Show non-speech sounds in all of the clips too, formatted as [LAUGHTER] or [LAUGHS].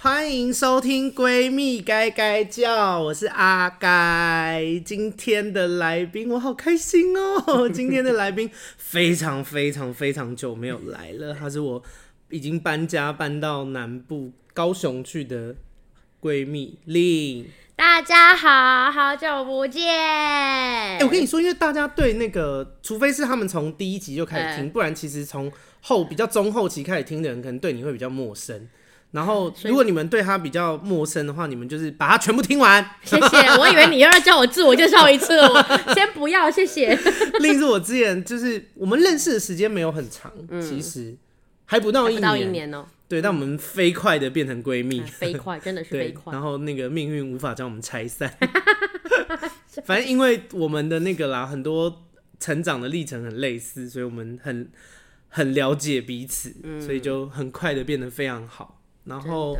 欢迎收听《闺蜜该该叫》，我是阿该。今天的来宾，我好开心哦！今天的来宾非常非常非常久没有来了，他是我已经搬家搬到南部高雄去的闺蜜 Lin。大家好，好久不见。哎、欸，我跟你说，因为大家对那个，除非是他们从第一集就开始听，嗯、不然其实从后比较中后期开始听的人，可能对你会比较陌生。然后，[LAUGHS] 如果你们对他比较陌生的话，你们就是把它全部听完。[LAUGHS] 谢谢。我以为你又要叫我自我介绍一次，我 [LAUGHS] 先不要，谢谢。另是我之前就是我们认识的时间没有很长，嗯、其实还不到一年，不到一年哦。对，但我们飞快的变成闺蜜，飞快真的是飞快。然后那个命运无法将我们拆散，反正因为我们的那个啦，很多成长的历程很类似，所以我们很很了解彼此，嗯、所以就很快的变得非常好。然后，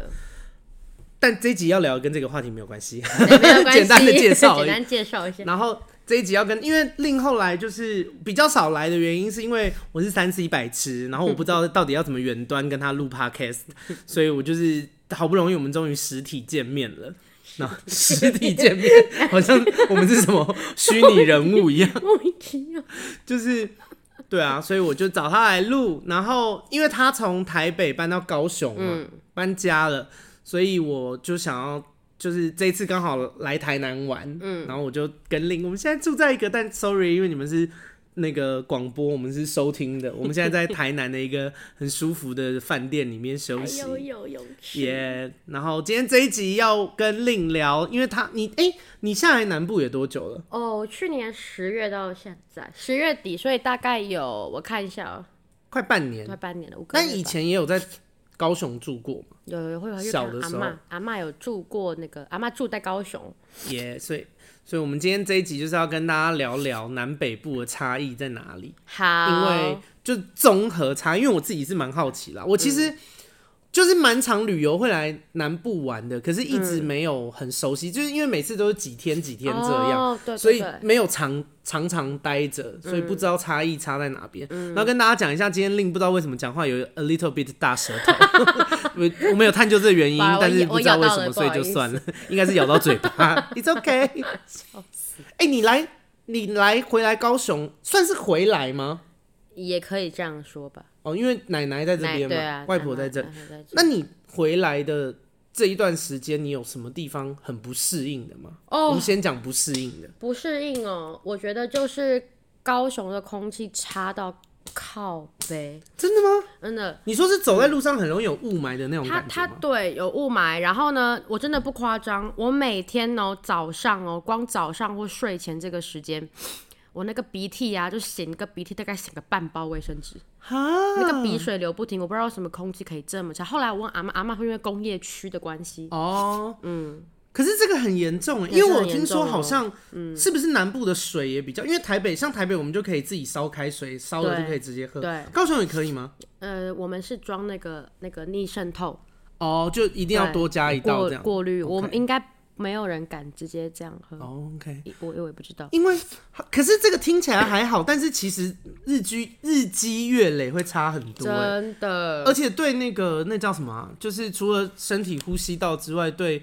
但这一集要聊跟这个话题没有关系，[LAUGHS] 简单的介绍，简单介绍一下。然后。这一集要跟，因为 Lin 后来就是比较少来的原因，是因为我是三 C 白痴，然后我不知道到底要怎么远端跟他录 [LAUGHS] Podcast，所以我就是好不容易我们终于实体见面了。那 [LAUGHS] 实体见面好像我们是什么虚拟人物一样，莫名其妙。就是对啊，所以我就找他来录，然后因为他从台北搬到高雄嘛，嗯、搬家了，所以我就想要。就是这一次刚好来台南玩，嗯，然后我就跟 Lin，我们现在住在一个，但 sorry，因为你们是那个广播，我们是收听的，我们现在在台南的一个很舒服的饭店里面休息，有有有耶。然后今天这一集要跟 Lin 聊，因为他你哎、欸，你下来南部也多久了？哦，去年十月到现在十月底，所以大概有我看一下哦，快半年，快半年了。但以前也有在。高雄住过嘛？有有会有小的时候，阿嬷有住过那个阿嬷住在高雄，耶，yeah, 所以所以我们今天这一集就是要跟大家聊聊南北部的差异在哪里。好，因为就综合差，因为我自己是蛮好奇啦，我其实。嗯就是蛮常旅游会来南部玩的，可是一直没有很熟悉，嗯、就是因为每次都是几天几天这样，所以没有常常常待着，所以不知道差异差在哪边。嗯、然后跟大家讲一下，今天 Lin 不知道为什么讲话有 a little bit 大舌头，[LAUGHS] 我我没有探究这个原因，[LAUGHS] 但是不知道为什么，所以就算了，应该是咬到嘴巴。[LAUGHS] It's [LAUGHS] 死！哎，你来你来回来高雄，算是回来吗？也可以这样说吧。哦，因为奶奶在这边嘛，啊、外婆在这。在这，那你回来的这一段时间，你有什么地方很不适应的吗？哦，我们先讲不适应的。不适应哦，我觉得就是高雄的空气差到靠背。真的吗？真的。你说是走在路上很容易有雾霾的那种感？它它对，有雾霾。然后呢，我真的不夸张，我每天哦早上哦，光早上或睡前这个时间。我那个鼻涕呀、啊，就擤个鼻涕，大概擤个半包卫生纸，哈那个鼻水流不停，我不知道为什么空气可以这么差。后来我问阿妈，阿妈会因为工业区的关系哦，嗯，可是这个很严重，重，因为我听说好像，嗯，是不是南部的水也比较，因为台北像台北，我们就可以自己烧开水，烧了就可以直接喝，对，高雄也可以吗？呃，我们是装那个那个逆渗透，哦，就一定要多加一道这样过滤，我们应该。没有人敢直接这样喝。Oh, OK，我我也不知道。因为可是这个听起来还好，但是其实日积日积月累会差很多。真的。而且对那个那叫什么啊？就是除了身体呼吸道之外，对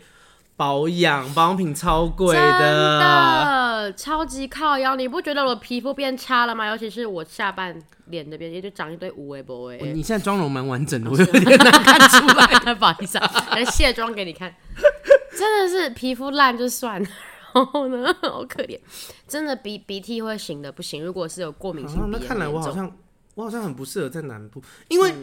保养保养品超贵的，真的超级靠腰。你不觉得我皮肤变差了吗？尤其是我下半脸那边，也就长一堆乌龟波哎。你现在妆容蛮完整的，我有点难看出来。不好意思啊，来卸妆给你看。真的是皮肤烂就算了，然后呢，[LAUGHS] 好可怜，真的鼻鼻涕会醒的不行。如果是有过敏性鼻炎，那看来我好像我好像很不适合在南部，因为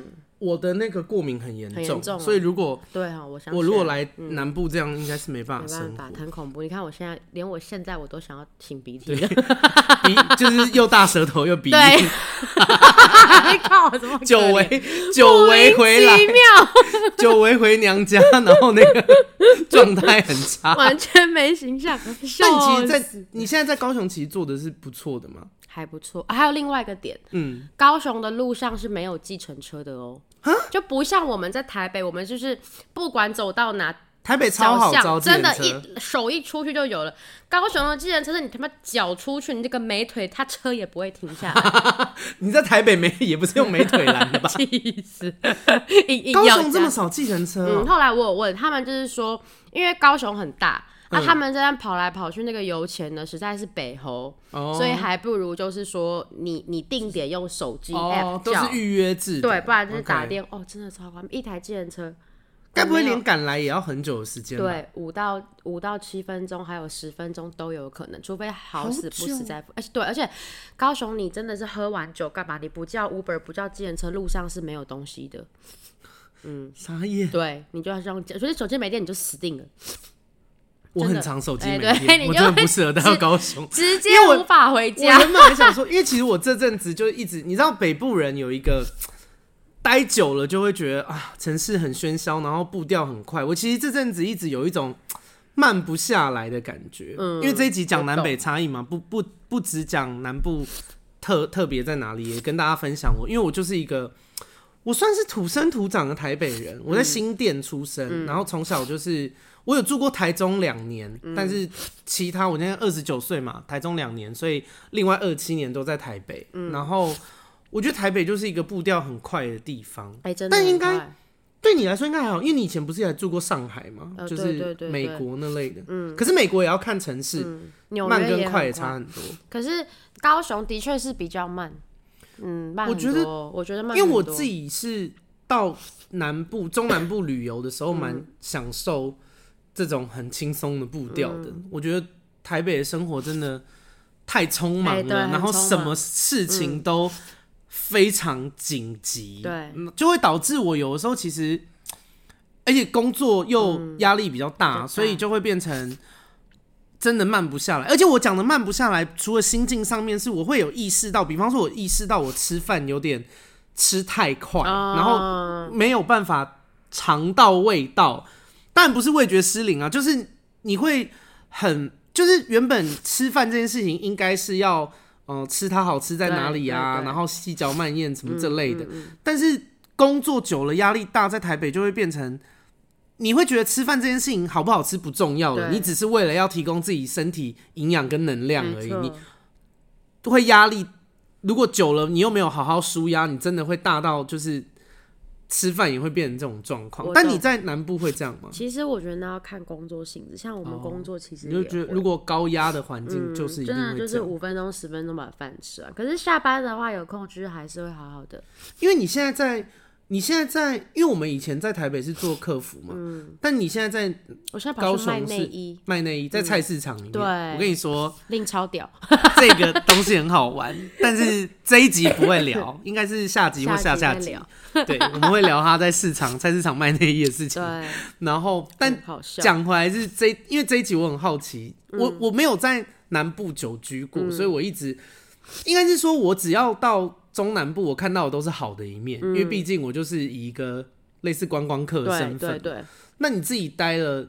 我的那个过敏很严重，所以如果对啊，我想我如果来南部这样，应该是没办法生活，很恐怖。你看我现在，连我现在我都想要擤鼻涕，[LAUGHS] 鼻就是又大舌头又鼻涕。靠！怎么久违久违回来，久违回娘家，然后那个状态很差，完全没形象。但你其实在你现在在高雄，其实做的是不错的嘛，还不错。还有另外一个点，嗯，高雄的路上是没有计程车的哦，就不像我们在台北，我们就是不管走到哪，台北超好招，真的，一手一出去就有了。高雄的计程车是你他妈脚出去，你这个美腿，他车也不会停下来。[LAUGHS] 你在台北没也不是用美腿拦的吧？[LAUGHS] [LAUGHS] 气死！高雄这么少计程车、喔嗯，后来我有问他们，就是说，因为高雄很大，那、嗯啊、他们这样跑来跑去，那个油钱呢实在是北猴、哦，所以还不如就是说你，你你定点用手机 app、哦、都是预约制，对，不然就是打电.哦，真的超方便，一台计程车。该不会连赶来也要很久的时间？对，五到五到七分钟，还有十分钟都有可能，除非好死不死在，而且对，而且高雄你真的是喝完酒干嘛？你不叫 Uber，不叫计程车，路上是没有东西的。嗯，[LAUGHS] 啥意？对，你就要这样，所以手机没电你就死定了。我很常手机没电、欸，我真的不适合待到高雄，直接无法回家。我原本还想说，因为其实我这阵子就一直，你知道北部人有一个。待久了就会觉得啊，城市很喧嚣，然后步调很快。我其实这阵子一直有一种慢不下来的感觉，嗯，因为这一集讲南北差异嘛，不不不只讲南部特特别在哪里，也跟大家分享我，因为我就是一个我算是土生土长的台北人，我在新店出生，嗯，然后从小就是我有住过台中两年，嗯，但是其他我现在二十九岁嘛，台中两年，所以另外二七年都在台北，嗯，然后。我觉得台北就是一个步调很快的地方，欸、但应该对你来说应该还好，因为你以前不是也住过上海吗？呃、就是美国那类的。嗯，可是美国也要看城市，嗯、慢跟快也差很多。可是高雄的确是比较慢，嗯，慢。我觉得，我觉得慢，因为我自己是到南部、中南部旅游的时候，蛮享受这种很轻松的步调的、嗯。我觉得台北的生活真的太匆忙了，欸、然后什么事情都。非常紧急，对，就会导致我有的时候其实，而且工作又压力比较大，嗯，所以就会变成真的慢不下来。而且我讲的慢不下来，除了心境上面，是我会有意识到，比方说，我意识到我吃饭有点吃太快，嗯，然后没有办法尝到味道。当然不是味觉失灵啊，就是你会很，就是原本吃饭这件事情应该是要。哦、呃，吃它好吃在哪里啊？然后细嚼慢咽什么这类的。嗯嗯嗯、但是工作久了，压力大，在台北就会变成，你会觉得吃饭这件事情好不好吃不重要了，你只是为了要提供自己身体营养跟能量而已。你会压力，如果久了，你又没有好好舒压，你真的会大到就是。吃饭也会变成这种状况，但你在南部会这样吗？其实我觉得那要看工作性质，像我们工作其实、哦、你就觉得如果高压的环境就是一定、嗯、真的就是五分钟十分钟把饭吃完，可是下班的话有空就是还是会好好的。因为你现在在。你现在在，因为我们以前在台北是做客服嘛，嗯，但你现在在，我现在高雄卖内衣，卖内衣在菜市场里面，嗯。对，我跟你说，令超屌，这个东西很好玩，[LAUGHS] 但是这一集不会聊，应该是下集或下下集。对，我们会聊他在市场 [LAUGHS] 菜市场卖内衣的事情。对，然后但讲回来是这，因为这一集我很好奇，嗯，我我没有在南部久居过，嗯，所以我一直应该是说，我只要到。中南部我看到的都是好的一面，嗯、因为毕竟我就是以一个类似观光客的身份。对对对。那你自己待了，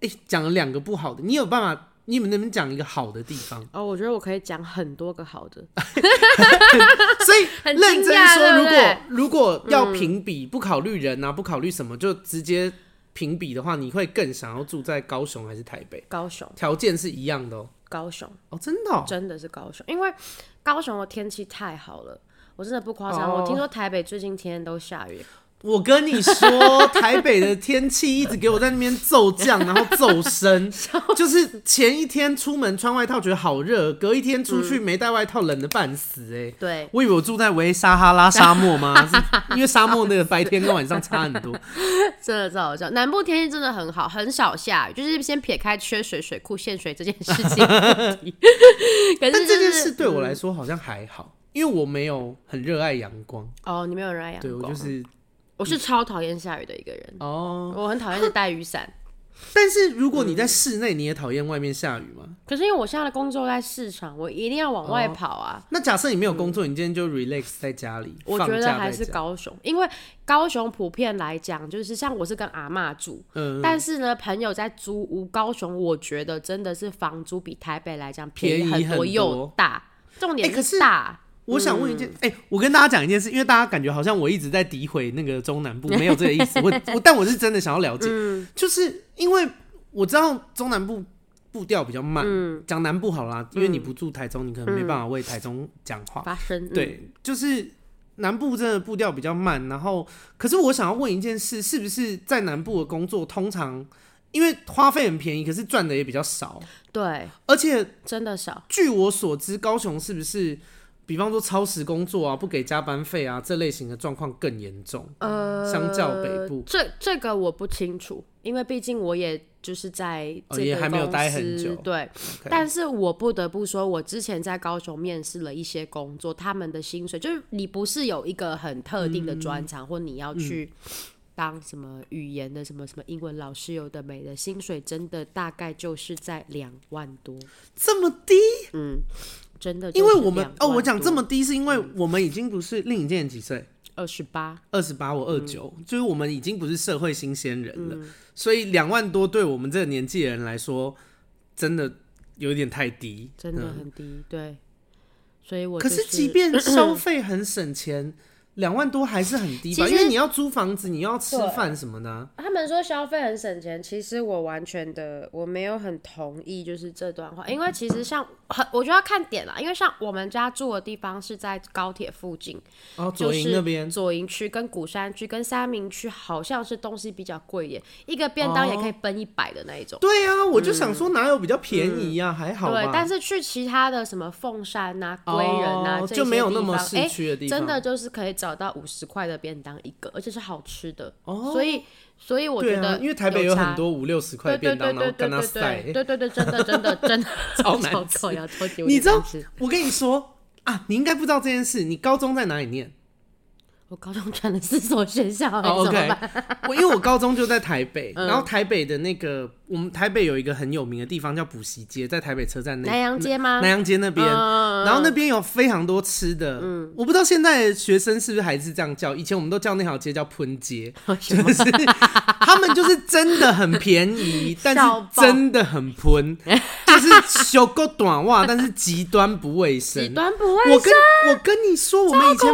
哎、欸，讲了两个不好的，你有办法？你们能不能讲一个好的地方？哦，我觉得我可以讲很多个好的。[LAUGHS] 所以 [LAUGHS] 认真说，如果如果要评比，不考虑人啊，不考虑什么，就直接评比的话，你会更想要住在高雄还是台北？高雄。条件是一样的哦、喔。高雄哦，真的、哦，真的是高雄，因为高雄的天气太好了，我真的不夸张。我听说台北最近天天都下雨。我跟你说，台北的天气一直给我在那边骤降，然后骤升，[LAUGHS] 就是前一天出门穿外套觉得好热，隔一天出去没带外套冷的半死哎、欸。对，我以为我住在维沙哈拉沙漠吗？[LAUGHS] 因为沙漠那个白天跟晚上差很多。[LAUGHS] 真的真好笑，南部天气真的很好，很少下雨，就是先撇开缺水、水库限水这件事情。可是、就是、但这件事对我来说好像还好，嗯、因为我没有很热爱阳光。哦，你没有热爱阳光，对我就是。我是超讨厌下雨的一个人哦，我很讨厌是带雨伞。[LAUGHS] 但是如果你在室内，你也讨厌外面下雨吗？可是因为我现在的工作在市场，我一定要往外跑啊。那假设你没有工作，你今天就 relax 在家里，我觉得还是高雄，因为高雄普遍来讲，就是像我是跟阿嬷住，嗯，但是呢，朋友在租屋，高雄我觉得真的是房租比台北来讲便宜很多又大，重点是大。我想问一件，哎、嗯欸，我跟大家讲一件事，因为大家感觉好像我一直在诋毁那个中南部，没有这个意思。我 [LAUGHS] 我，但我是真的想要了解，嗯、就是因为我知道中南部步调比较慢。讲、嗯、南部好啦，因为你不住台中，你可能没办法为台中讲话。发声、嗯。对，就是南部真的步调比较慢。然后，可是我想要问一件事，是不是在南部的工作通常？因为花费很便宜，可是赚的也比较少。对，而且真的少。据我所知，高雄是不是，比方说超时工作啊，不给加班费啊，这类型的状况更严重？呃，相较北部，这这个我不清楚，因为毕竟我也就是在这还没有待很久。对.但是我不得不说，我之前在高雄面试了一些工作，他们的薪水就是你不是有一个很特定的专长，嗯，或你要去。嗯当什么语言的什么什么英文老师有的没的，薪水真的大概就是在两万多，这么低？嗯，真的，因为我们哦，我讲这么低是因为我们已经不是另一件几岁，二十八，二十八，我二九，就是我们已经不是社会新鲜人了，嗯、所以两万多对我们这个年纪的人来说，真的有点太低，真的很低，嗯、对，所以我、就是、可是即便 [CLEARS THROAT] 消费很省钱。两万多还是很低吧，因为你要租房子，你要吃饭什么的。他们说消费很省钱，其实我完全的我没有很同意，就是这段话。因为其实像很，我觉得要看点啦。因为像我们家住的地方是在高铁附近，哦，左营那边，左营区跟鼓山区跟三明区好像是东西比较贵一点，一个便当也可以奔一百的那一种。对啊，我就想说哪有比较便宜呀？还好。对，但是去其他的什么凤山呐、归仁呐，就没有那么市区的地方，真的就是可以找。找到五十块的便当一个，而且是好吃的，哦、所以所以我觉得、啊，因为台北有很多五六十块便当，然后跟他塞，对对对，真的真的真的 [LAUGHS] 超难吃。你知道？我跟你说啊，你应该不知道这件事。你高中在哪里念？我高中转了四所学校，oh, OK。[LAUGHS] 我因为我高中就在台北，然后台北的那个，我们台北有一个很有名的地方叫补习街，在台北车站那南洋街吗？南洋街那边，然后那边有非常多吃的。嗯，我不知道现在的学生是不是还是这样叫，以前我们都叫那条街叫喷街，[LAUGHS] 就是 [LAUGHS] 他们就是真的很便宜，但是真的很喷，就是修够短袜，但是极端不卫生，极端不卫生。我跟我跟你说，我们以前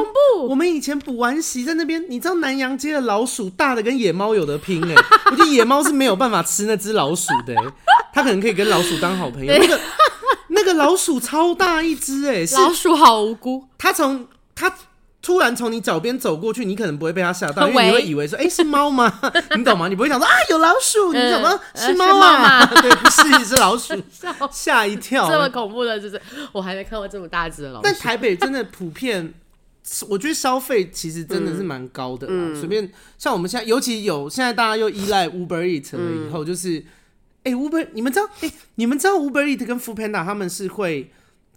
我们以前补。玩习在那边，你知道南阳街的老鼠大的跟野猫有得拼哎、欸！[LAUGHS] 我觉得野猫是没有办法吃那只老鼠的、欸，它可能可以跟老鼠当好朋友。那个那个老鼠超大一只哎、欸，老鼠好无辜。它从它突然从你脚边走过去，你可能不会被它吓到，因为你会以为说哎、欸、是猫吗？[LAUGHS] 你懂吗？你不会想说啊有老鼠，你怎么是猫啊？[LAUGHS] 对，不是是老鼠，吓一跳。这么恐怖的，就是我还没看过这么大只的老鼠。但台北真的普遍。我觉得消费其实真的是蛮高的啦，随、嗯、便像我们现在，尤其有现在大家又依赖 [LAUGHS] Uber Eat 了以后，就是，哎、嗯欸、Uber，你们知道，哎、欸，你们知道 Uber Eat 跟 Foodpanda 他们是会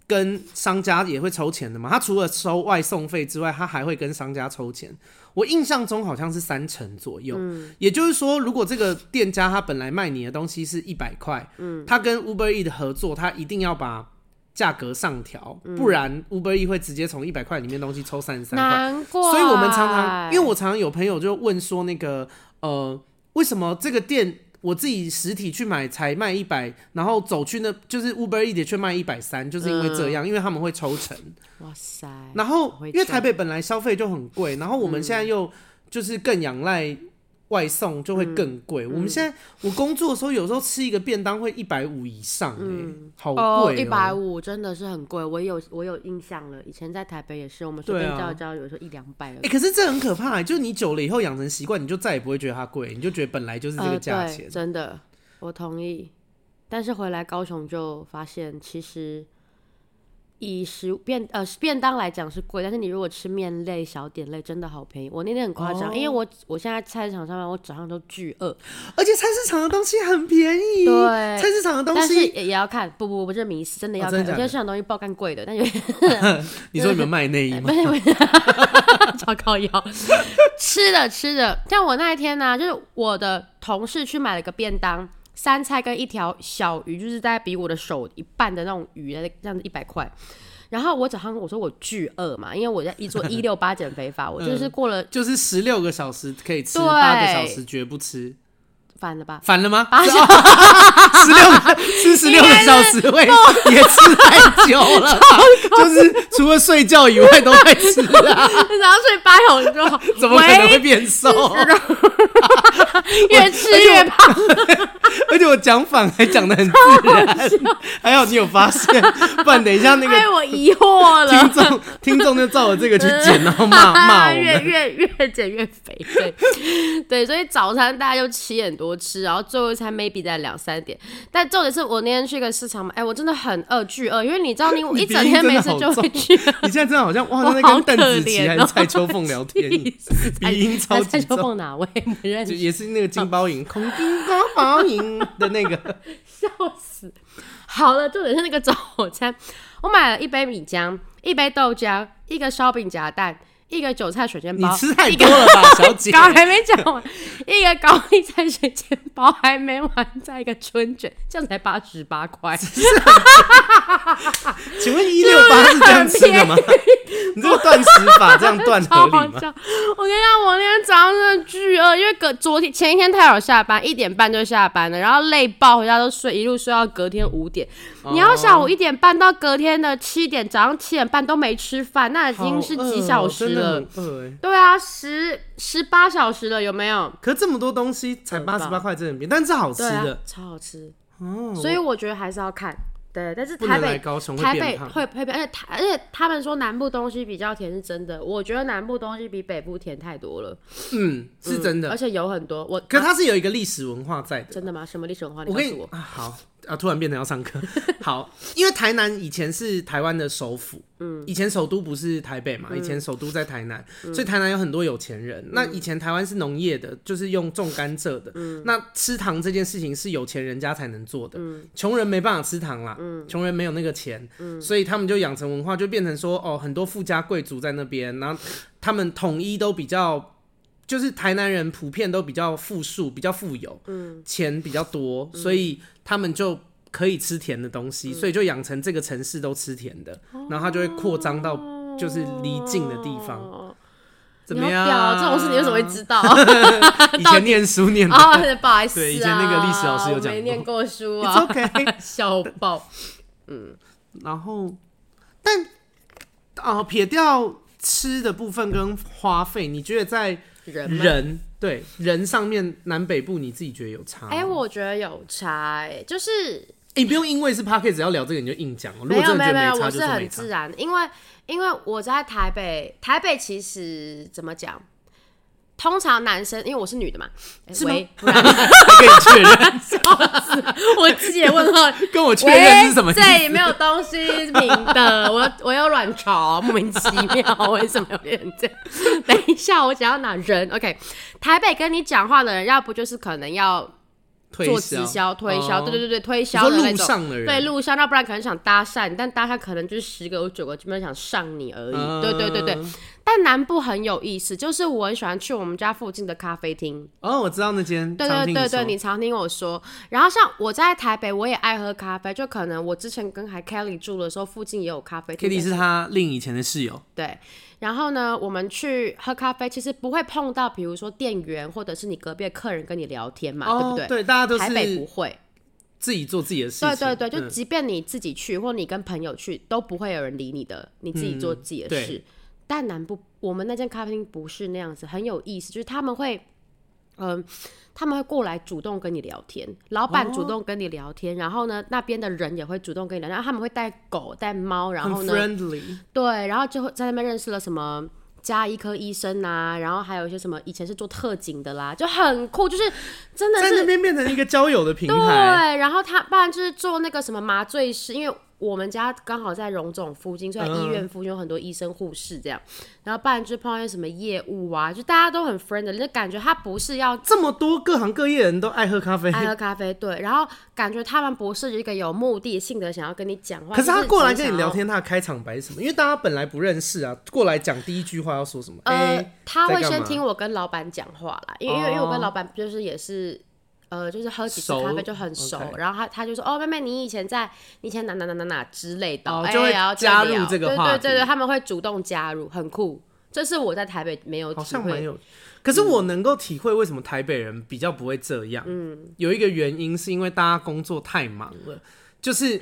跟商家也会抽钱的吗？他除了收外送费之外，他还会跟商家抽钱。我印象中好像是三成左右，嗯、也就是说，如果这个店家他本来卖你的东西是一百块，嗯，他跟 Uber Eat 合作，他一定要把。价格上调，不然 Uber E 会直接从一百块里面东西抽三十三块。难怪。所以我们常常，因为我常常有朋友就问说，那个呃，为什么这个店我自己实体去买才卖一百，然后走去那就是 Uber E 的却卖一百三，就是因为这样，嗯、因为他们会抽成。哇塞！然后因为台北本来消费就很贵，然后我们现在又就是更仰赖。外送就会更贵。嗯、我们现在我工作的时候，有时候吃一个便当会一百五以上，哎、嗯，好贵！一百五真的是很贵。我有我有印象了，以前在台北也是，我们随便叫一叫，有时候一两百。哎、欸，可是这很可怕、欸，就是你久了以后养成习惯，你就再也不会觉得它贵，你就觉得本来就是这个价钱、呃。真的，我同意。但是回来高雄就发现，其实。以食便呃便当来讲是贵，但是你如果吃面类、小点类，真的好便宜。我那天很夸张，oh. 因为我我现在菜市场上面，我早上都巨饿，而且菜市场的东西很便宜。对，菜市场的东西，但是也要看，不不不，这是迷思，真的要看。有些市场东西爆干贵的，但是 [LAUGHS] 你说你们卖内衣吗？超靠腰，[LAUGHS] 吃的吃的，像我那一天呢、啊，就是我的同事去买了个便当。三菜跟一条小鱼，就是大概比我的手一半的那种鱼，这样子一百块。然后我早上我说我巨饿嘛，因为我在一做 [LAUGHS] 一六八减肥法，我就是过了、嗯、就是十六个小时可以吃，八个小时绝不吃。反了吧？反了吗？八小 [LAUGHS] 十六个 [LAUGHS] 吃十六个小时会 [LAUGHS] 也吃太久了，就是除了睡觉以外都在吃啊。然后睡八小时就好，怎么可能会变瘦？越吃越胖。而且我讲反还讲的很自然，还好你有发现，不然等一下那个害我疑惑了。听众听众就照我这个去减，然后骂骂越越越减越肥。对对，所以早餐大家就七点多吃，然后最后一餐 maybe 在两三点。但重点是我那天去一个市场嘛，哎，我真的很饿，巨饿，因为你知道你 [LAUGHS] 我一整天没吃就会去。[LAUGHS] 你现在真的好像哇，[LAUGHS] 那跟邓紫棋还是蔡秋凤聊天，鼻音超级重。蔡秋凤哪位？不认识，也是那个金包银，空金包银的那个，笑死。好了，重点是那个早餐，我买了一杯米浆，一杯豆浆，一个烧饼夹蛋。一个韭菜水煎包，你吃太多了吧，[LAUGHS] 小姐？刚还没讲完，一个高丽菜水煎包还没完，再一个春卷，这样才八十八块。[LAUGHS] 请问一六八是这样吃的吗？[LAUGHS] 你这个断食法这样断合理吗？我跟你讲，我那天早上真的巨饿，因为隔昨天前一天太早下班，一点半就下班了，然后累爆，回家都睡，一路睡到隔天五点。你要下午一点半到隔天的七点，早上七点半都没吃饭，那已经是几小时了。对啊，十十八小时了，有没有？可这么多东西才八十八块，真的便宜，但是好吃的，啊、超好吃哦。所以我觉得还是要看，对。但是台北高雄台北会会变，而且台而且他们说南部东西比较甜是真的，我觉得南部东西比北部甜太多了。嗯，是真的，嗯、而且有很多我，可它是有一个历史文化在的。真的吗？什么历史文化？你告诉我，我。好。啊！突然变成要上课，[LAUGHS] 好，因为台南以前是台湾的首府，嗯，以前首都不是台北嘛，以前首都在台南，嗯、所以台南有很多有钱人。嗯、那以前台湾是农业的，就是用种甘蔗的，嗯，那吃糖这件事情是有钱人家才能做的，嗯，穷人没办法吃糖啦，嗯，穷人没有那个钱，嗯，所以他们就养成文化，就变成说，哦，很多富家贵族在那边，然后他们统一都比较，就是台南人普遍都比较富庶，比较富有，嗯，钱比较多，所以。他们就可以吃甜的东西，嗯、所以就养成这个城市都吃甜的，哦、然后它就会扩张到就是离近的地方。哦、怎么样？这种事你为什么会知道？[LAUGHS] 以前念书念的，哦、[LAUGHS] 不好意思、啊，对，以前那个历史老师有讲过。没念过书啊 OK，[LAUGHS] 笑爆。嗯，然后，但哦，撇掉吃的部分跟花费，你觉得在人人？对人上面南北部你自己觉得有差？哎、欸，我觉得有差、就是你、欸、不用因为是 Podcast 只要聊这个你就硬讲，没有没有没有，我是很自然，因为因为我在台北，台北其实怎么讲？通常男生，因为我是女的嘛，是吗？[LAUGHS] 不然可以确认，笑死！我自己也问号，跟我确认是什么？这里没有东西平的，[LAUGHS] 我我有卵巢，莫名其妙，为什么有人这样？等一下，我想要哪人，OK？台北跟你讲话的人，要不就是可能要。做直销推销，对对对对，推销的那种，对路上，那不然可能想搭讪，但搭讪可能就是十个有九个基本上想上你而已，对对对对。但南部很有意思，就是我很喜欢去我们家附近的咖啡厅。哦，我知道那间。对对对对，你常听我说。然后像我在台北，我也爱喝咖啡，就可能我之前跟还 Kelly 住的时候，附近也有咖啡厅。Kelly 是他另以前的室友。对。然后呢，我们去喝咖啡，其实不会碰到，比如说店员或者是你隔壁的客人跟你聊天嘛，哦、对不对？对，大家都是台北不会自己做自己的事情。对对对，就即便你自己去，嗯、或你跟朋友去，都不会有人理你的，你自己做自己的事。嗯、但南部，我们那间咖啡厅不是那样子，很有意思，就是他们会，嗯、呃。他们会过来主动跟你聊天，老板主动跟你聊天，哦、然后呢，那边的人也会主动跟你聊天，然后他们会带狗带猫，然后呢，对，然后就会在那边认识了什么家医科医生啊，然后还有一些什么以前是做特警的啦，就很酷，就是真的是在那边变成一个交友的平台。对，然后他不然就是做那个什么麻醉师，因为。我们家刚好在荣总附近，所以医院附近有很多医生护士这样，然后不然就碰到些什么业务啊，就大家都很 friendly，就感觉他不是要这么多各行各业人都爱喝咖啡，爱喝咖啡，对，然后感觉他们不是一个有目的性的想要跟你讲话，可是他过来跟你聊天，他的开场白是什么？因为大家本来不认识啊，过来讲第一句话要说什么？呃，欸、他会先听我跟老板讲话啦，因为因为因为我跟老板就是也是。呃，就是喝几次咖啡就很熟，熟然后他他就说，哦，妹妹，你以前在，你以前哪哪哪哪哪之类的，哦，就会加入这个话题，对对对对，他们会主动加入，很酷，这是我在台北没有体会，好像没有。可是我能够体会为什么台北人比较不会这样。嗯，有一个原因是因为大家工作太忙了，就是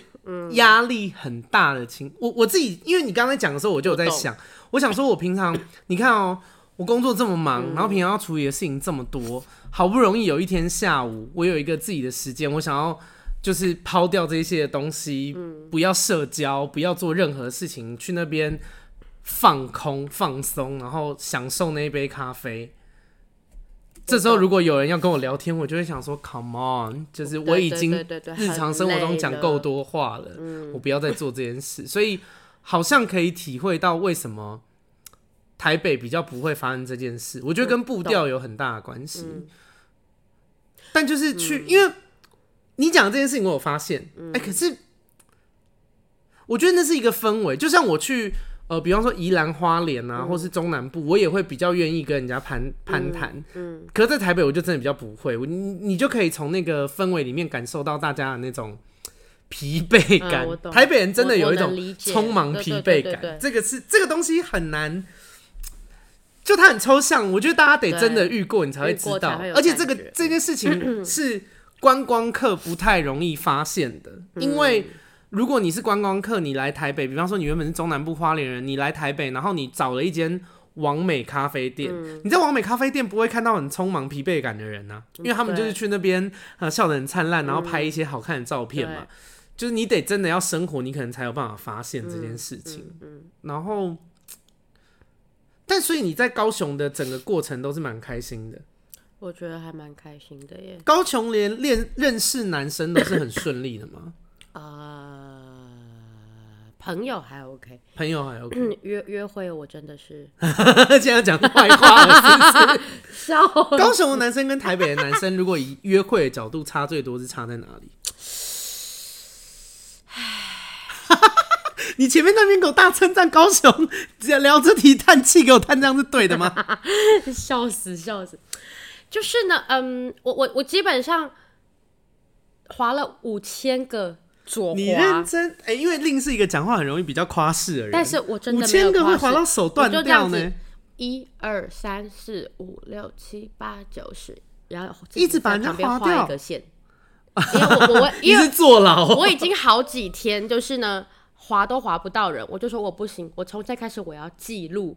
压力很大的情。我我自己，因为你刚才讲的时候，我就有在想，我，我想说，我平常你看哦、喔，我工作这么忙，然后平常要处理的事情这么多，好不容易有一天下午，我有一个自己的时间，我想要就是抛掉这些东西，不要社交，不要做任何事情，去那边放空放松，然后享受那一杯咖啡。这时候如果有人要跟我聊天，我就会想说，Come on，就是我已经日常生活中讲够多话了，我不要再做这件事。所以好像可以体会到为什么台北比较不会发生这件事。我觉得跟步调有很大的关系。但就是去，因为你讲的这件事情，我有发现，哎，可是我觉得那是一个氛围，就像我去。呃，比方说宜兰花莲啊，或是中南部，我也会比较愿意跟人家攀攀谈。嗯，可是在台北，我就真的比较不会。你你就可以从那个氛围里面感受到大家的那种疲惫感。台北人真的有一种匆忙疲惫感，这个是这个东西很难，就它很抽象。我觉得大家得真的遇过，你才会知道。而且这个这件事情 [CLEARS THROAT] 是观光客不太容易发现的，因为。如果你是观光客，你来台北，比方说你原本是中南部花莲人，你来台北，然后你找了一间王美咖啡店，嗯、你在王美咖啡店不会看到很匆忙疲惫感的人啊，因为他们就是去那边呃笑得很灿烂，然后拍一些好看的照片嘛。嗯、就是你得真的要生活，你可能才有办法发现这件事情。然后，但所以你在高雄的整个过程都是蛮开心的，我觉得还蛮开心的耶。高雄连练认识男生都是很顺利的吗？啊，朋友还 OK，朋友还 OK，约约会我真的是 [LAUGHS] 现在讲坏话了，[LAUGHS] 笑。高雄的男生跟台北的男生，如果以约会的角度差最多是差在哪里？你前面那边给我大称赞高雄，聊这题叹气给我叹，这样是对的吗？[LAUGHS] 笑死笑死，就是呢，嗯，我我我基本上划了五千个。你认真哎、欸，因为令是一个讲话很容易比较夸饰的人，但是我真的五千个会滑到手断掉呢。一二三四五六七八九十，然后一直把旁边画一个线。因为我我 [LAUGHS] 因为坐牢，我已经好几天就是呢，滑都划不到人，我就说我不行，我从现在开始我要记录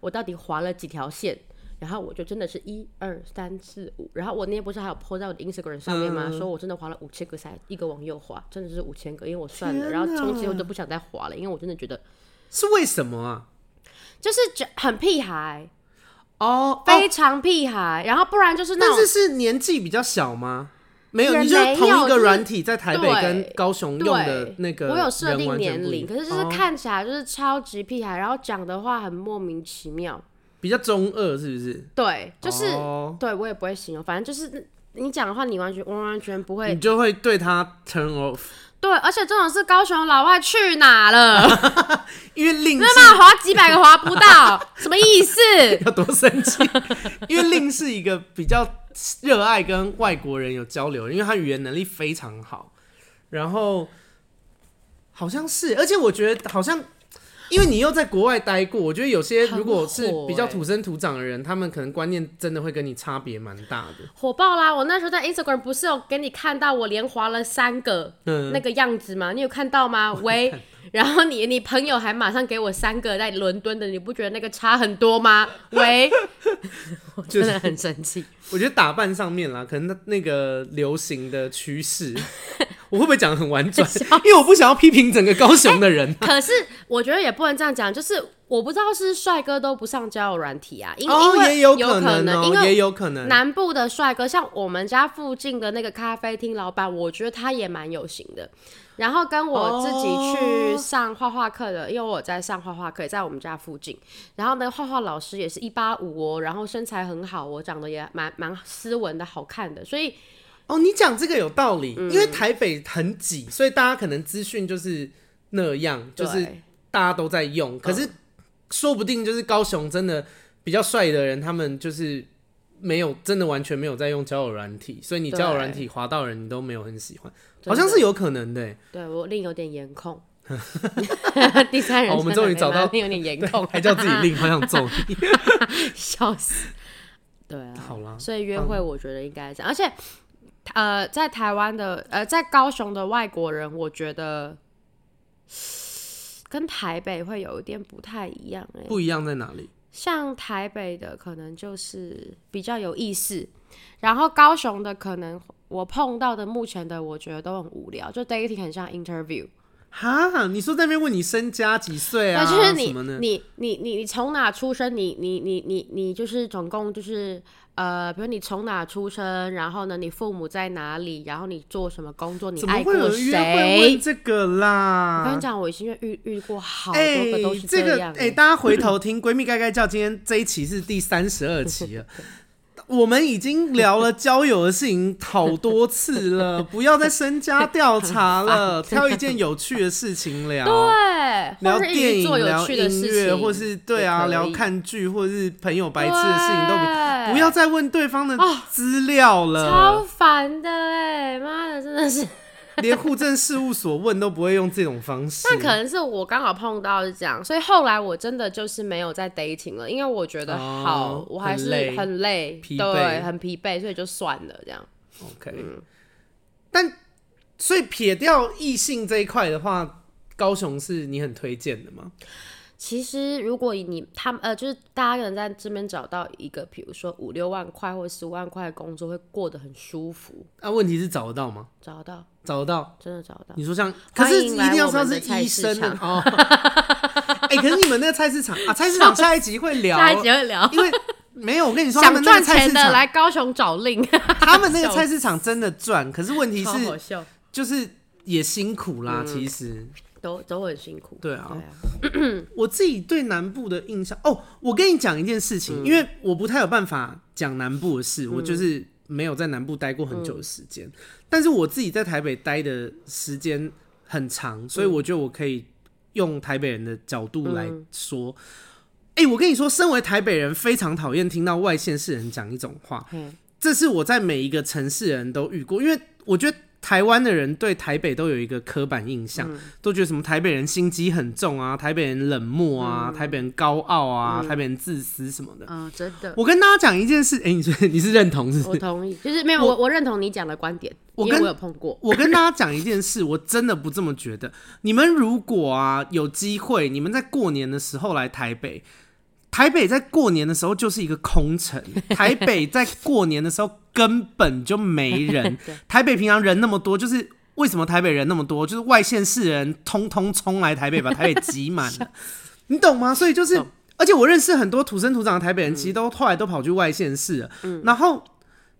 我到底划了几条线。然后我就真的是一二三四五，然后我那天不是还有 po 在我的 Instagram 上面吗？嗯、说我真的划了五千个才一个往右滑，真的是五千个，因为我算了，然后从此我都不想再划了，因为我真的觉得是为什么啊？就是很屁孩哦，非常屁孩，哦、然后不然就是那种，但是是年纪比较小吗？没有，你就同一个软体在台北跟高雄用的那个，我有设定年龄，可是就是看起来就是超级屁孩，然后讲的话很莫名其妙。比较中二是不是？对，就是、oh. 对我也不会形容，反正就是你讲的话，你完全完完全不会，你就会对他 turn off。对，而且这种是高雄老外去哪了？[LAUGHS] 因为令是那么划几百个划不到，[LAUGHS] 什么意思？[LAUGHS] 要多生气？因为令是一个比较热爱跟外国人有交流，因为他语言能力非常好，然后好像是，而且我觉得好像。因为你又在国外待过，我觉得有些如果是比较土生土长的人，欸、他们可能观念真的会跟你差别蛮大的。火爆啦！我那时候在 Instagram 不是有给你看到我连滑了三个那个样子吗？嗯、你有看到吗？喂，然后你你朋友还马上给我三个在伦敦的，你不觉得那个差很多吗？喂，[LAUGHS] 我真的很生气。我觉得打扮上面啦，可能那那个流行的趋势。[LAUGHS] 我会不会讲得很婉转？因为我不想要批评整个高雄的人、啊欸。可是我觉得也不能这样讲，就是我不知道是帅哥都不上交友软体啊，因为、哦、因为也有可能，因为也有可能。南部的帅哥，像我们家附近的那个咖啡厅老板，我觉得他也蛮有型的。然后跟我自己去上画画课的，哦、因为我在上画画课，也在我们家附近。然后呢，画画老师也是一八五哦，然后身材很好，我长得也蛮蛮斯文的，好看的，所以。哦，你讲这个有道理，嗯、因为台北很挤，所以大家可能资讯就是那样，就是大家都在用。可是说不定就是高雄真的比较帅的人，他们就是没有真的完全没有在用交友软体，所以你交友软体滑到人，你都没有很喜欢，好像是有可能的。对，我另有点颜控。[LAUGHS] 第三人称，我们终于找到有点严控，还叫自己令，好想揍你，笑死。对啊，好啦，所以约会我觉得应该这样，而且呃，在台湾的呃，在高雄的外国人，我觉得跟台北会有一点不太一样哎，不一样在哪里？像台北的可能就是比较有意思，然后高雄的可能我碰到的目前的我觉得都很无聊，就 dating 很像 interview。哈，你说在那边问你身家几岁啊？就是你你你你你从哪出生？你你你你你就是总共就是呃，比如你从哪出生，然后呢，你父母在哪里，然后你做什么工作？你爱过谁？怎么会有约会问这个啦？我跟你讲，我已经遇遇过好多个都是这样。哎、大家回头听 [CLEARS THROAT] 闺蜜该该叫，今天这一期是第三十二期了。[LAUGHS] 我们已经聊了交友的事情好多次了，[LAUGHS] 不要再深加调查了，[LAUGHS] 挑一件有趣的事情聊。对，聊电影、聊音乐，或是对啊，聊看剧，或是朋友白痴的事情都不，不要再问对方的资料了，超烦的哎，妈的，真的是。[LAUGHS] 连户政事务所问都不会用这种方式，那可能是我刚好碰到是这样，所以后来我真的就是没有再 dating 了，因为我觉得好，哦、我还是很累，疲惫，对，很疲惫，所以就算了这样。OK，、嗯、但所以撇掉异性这一块的话，高雄是你很推荐的吗？其实，如果你他们呃，就是大家可能在这边找到一个，比如说五六万块或十五万块的工作，会过得很舒服。那、啊、问题是找得到吗？找得到，找得到，真的找得到。你说像，可是一定要说是医生哦。[LAUGHS] 哎、欸，可是你们那个菜市场啊，[LAUGHS] 菜市场下一集会聊，下一集会聊，因为没有我跟你说，[LAUGHS] 想赚钱的来高雄找令。他们那个菜市场真的赚，可是问题是，就是也辛苦啦，嗯、其实。都都很辛苦，对啊。[CLEARS THROAT] 我自己对南部的印象哦，我跟你讲一件事情，嗯、因为我不太有办法讲南部的事，嗯、我就是没有在南部待过很久的时间。嗯、但是我自己在台北待的时间很长，所以我觉得我可以用台北人的角度来说。哎、嗯欸，我跟你说，身为台北人，非常讨厌听到外县市人讲一种话，嗯、这是我在每一个城市人都遇过，因为我觉得。台湾的人对台北都有一个刻板印象，嗯、都觉得什么台北人心机很重啊，台北人冷漠啊，嗯、台北人高傲啊，嗯、台北人自私什么的。嗯、真的。我跟大家讲一件事，哎、欸，你说 [LAUGHS] 你是认同是不是？我同意，就是没有我我认同你讲的观点，我跟我有碰过。[LAUGHS] 我跟大家讲一件事，我真的不这么觉得。你们如果啊有机会，你们在过年的时候来台北。台北在过年的时候就是一个空城，[LAUGHS] 台北在过年的时候根本就没人。[LAUGHS] 台北平常人那么多，就是为什么台北人那么多？就是外县市人通通冲来台北，把台北挤满 [LAUGHS] 了，你懂吗？所以就是，而且我认识很多土生土长的台北人，其实都后来都跑去外县市了，嗯然后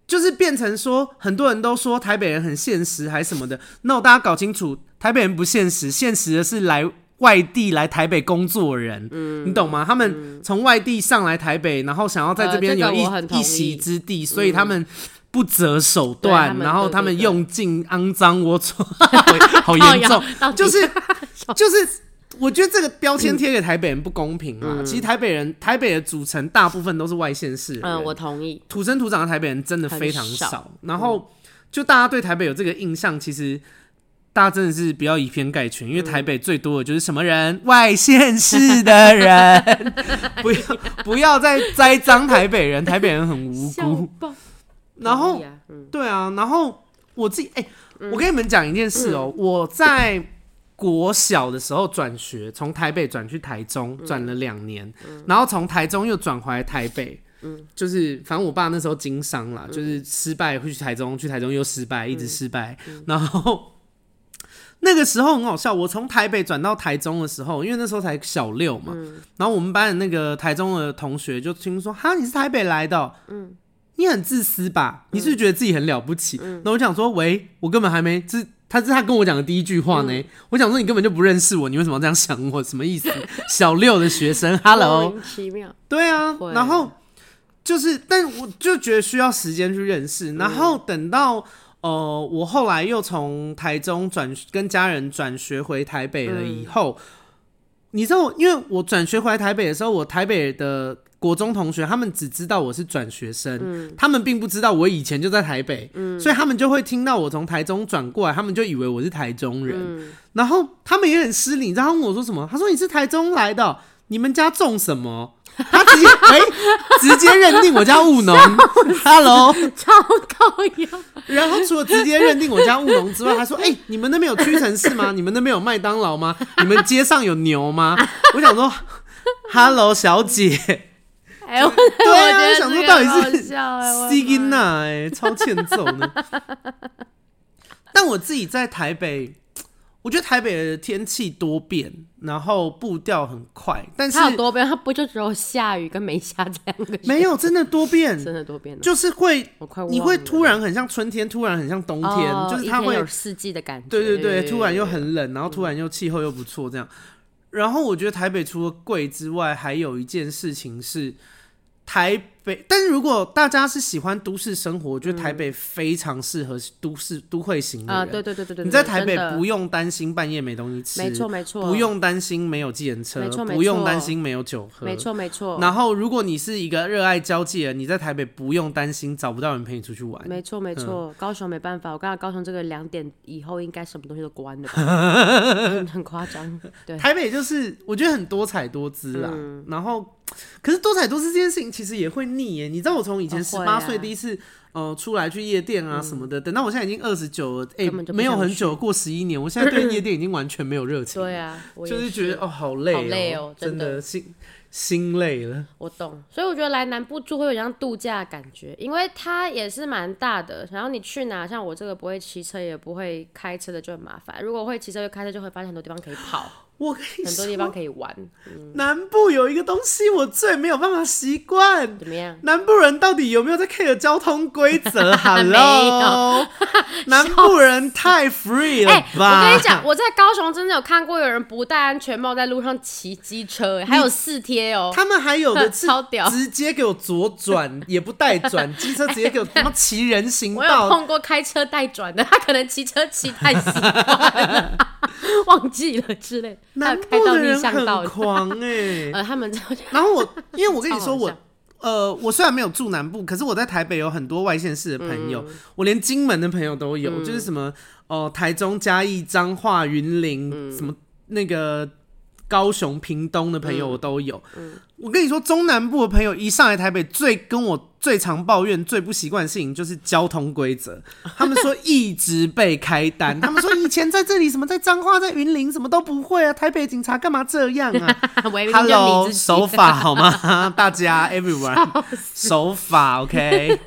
就是变成说，很多人都说台北人很现实还是什么的。那我大家搞清楚，台北人不现实，现实的是来。外地来台北工作人，嗯、你懂吗？他们从外地上来台北，然后想要在这边有一、一席之地，所以他们不择手段，嗯、然后他们用尽肮脏龌龊，[LAUGHS] 好严重，就是 [LAUGHS] 就是，我觉得这个标签贴给台北人不公平嘛。嗯、其实台北人，台北的组成大部分都是外县市人，嗯，我同意，土生土长的台北人真的非常少，少。然后就大家对台北有这个印象，其实。大家真的是不要以偏概全，因为台北最多的就是什么人？嗯、外县市的人，[LAUGHS] 不要不要再栽赃台北人，台北人很无辜。然后，对啊，然后我自己，哎、我跟你们讲一件事哦、我在国小的时候转学，从台北转去台中，转了两年，嗯、然后从台中又转回来台北，嗯、就是反正我爸那时候经商啦，嗯、就是失败会去台中，去台中又失败，一直失败，嗯、然后。那个时候很好笑，我从台北转到台中的时候，因为那时候才小六嘛，嗯、然后我们班的那个台中的同学就听说，哈，你是台北来的、喔，嗯，你很自私吧？你是不是觉得自己很了不起？嗯，那我想说，喂，我根本还没，这他是他跟我讲的第一句话呢。嗯、我想说，你根本就不认识我，你为什么要这样想我？什么意思？[LAUGHS] 小六的学生，Hello，奇妙，对啊，然后就是，但我就觉得需要时间去认识，然后等到。呃，我后来又从台中转跟家人转学回台北了。以后，嗯、你知道，因为我转学回来台北的时候，我台北的国中同学，他们只知道我是转学生，嗯，他们并不知道我以前就在台北，嗯，所以他们就会听到我从台中转过来，他们就以为我是台中人，嗯，然后他们也很失礼，你知道他问我说什么？他说你是台中来的，你们家种什么？他直接哎、欸，直接认定我家务农，[LAUGHS] Hello，超高腰。然后除了直接认定我家务农之外，他说：“哎、欸，你们那边有屈臣氏吗？你们那边有麦当劳吗？你们街上有牛吗？”我想说，Hello，小姐。哎，我对啊，我想说到底是 Sigina 哎，超欠揍呢。但我自己在台北，我觉得台北的天气多变，然后步调很快。但是它有多变？它不就只有下雨跟没下这两个？没有，真的多变，真的多变，就是会，你会突然很像春天，突然很像冬天，哦、就是它会有四季的感觉。对对对，突然又很冷，然后突然又气候又不错，这样。然后我觉得台北除了贵之外，还有一件事情是。台北，但是如果大家是喜欢都市生活，我觉得台北非常适合都市都会型的人。啊，对对对对对，你在台北不用担心半夜没东西吃，没错没错，不用担心没有计程车，没错没错，不用担心没有酒喝，没错没错。然后如果你是一个热爱交际的人，你在台北不用担心找不到人陪你出去玩，没错没错。嗯、高雄没办法，我刚才高雄这个两点以后应该什么东西都关了，[LAUGHS] 很夸张。对，台北就是我觉得很多彩多姿啦，嗯、然后。可是多彩多姿这件事情其实也会腻耶，你知道我从以前十八岁第一次、呃出来去夜店啊什么的，嗯、等到我现在已经二十九了，哎、欸，没有很久过十一年，我现在对夜店已经完全没有热情。对啊，就是觉得哦好累、喔，好累哦、喔，真的心心累了。我懂，所以我觉得来南部住会有像度假的感觉，因为它也是蛮大的。然后你去哪，像我这个不会骑车也不会开车的就很麻烦。如果会骑车会开车，就会发现很多地方可以跑。我跟你说，很多地方可以玩。嗯、南部有一个东西我最没有办法习惯。怎么样？南部人到底有没有在 care 交通规则？[LAUGHS] Hello，[LAUGHS] 南部人太 free 了吧？欸、我跟你讲，我在高雄真的有看过有人不戴安全帽在路上骑机车，还有四贴哦。他们还有的是 [LAUGHS] 超屌，直接给我左转也不带转，机车直接给我他妈骑人行道。我有碰过开车带转的，他可能骑车骑太习惯了，忘记了之类。南部的人很狂哎、[LAUGHS] 欸，呃，他们然后我，[LAUGHS] 因为我跟你说我，呃，我虽然没有住南部，可是我在台北有很多外县市的朋友，嗯、我连金门的朋友都有，嗯、就是什么哦、呃，台中、嘉义、彰化、云林，嗯、什么那个。高雄、屏东的朋友我都有。嗯嗯、我跟你说，中南部的朋友一上来台北，最跟我最常抱怨、最不习惯的事情就是交通规则。[LAUGHS] 他们说一直被开单，他们说以前在这里什么在彰化、在云林什么都不会啊，台北警察干嘛这样啊？[LAUGHS] Hello，守法好吗？[LAUGHS] 大家，everyone，守法，OK。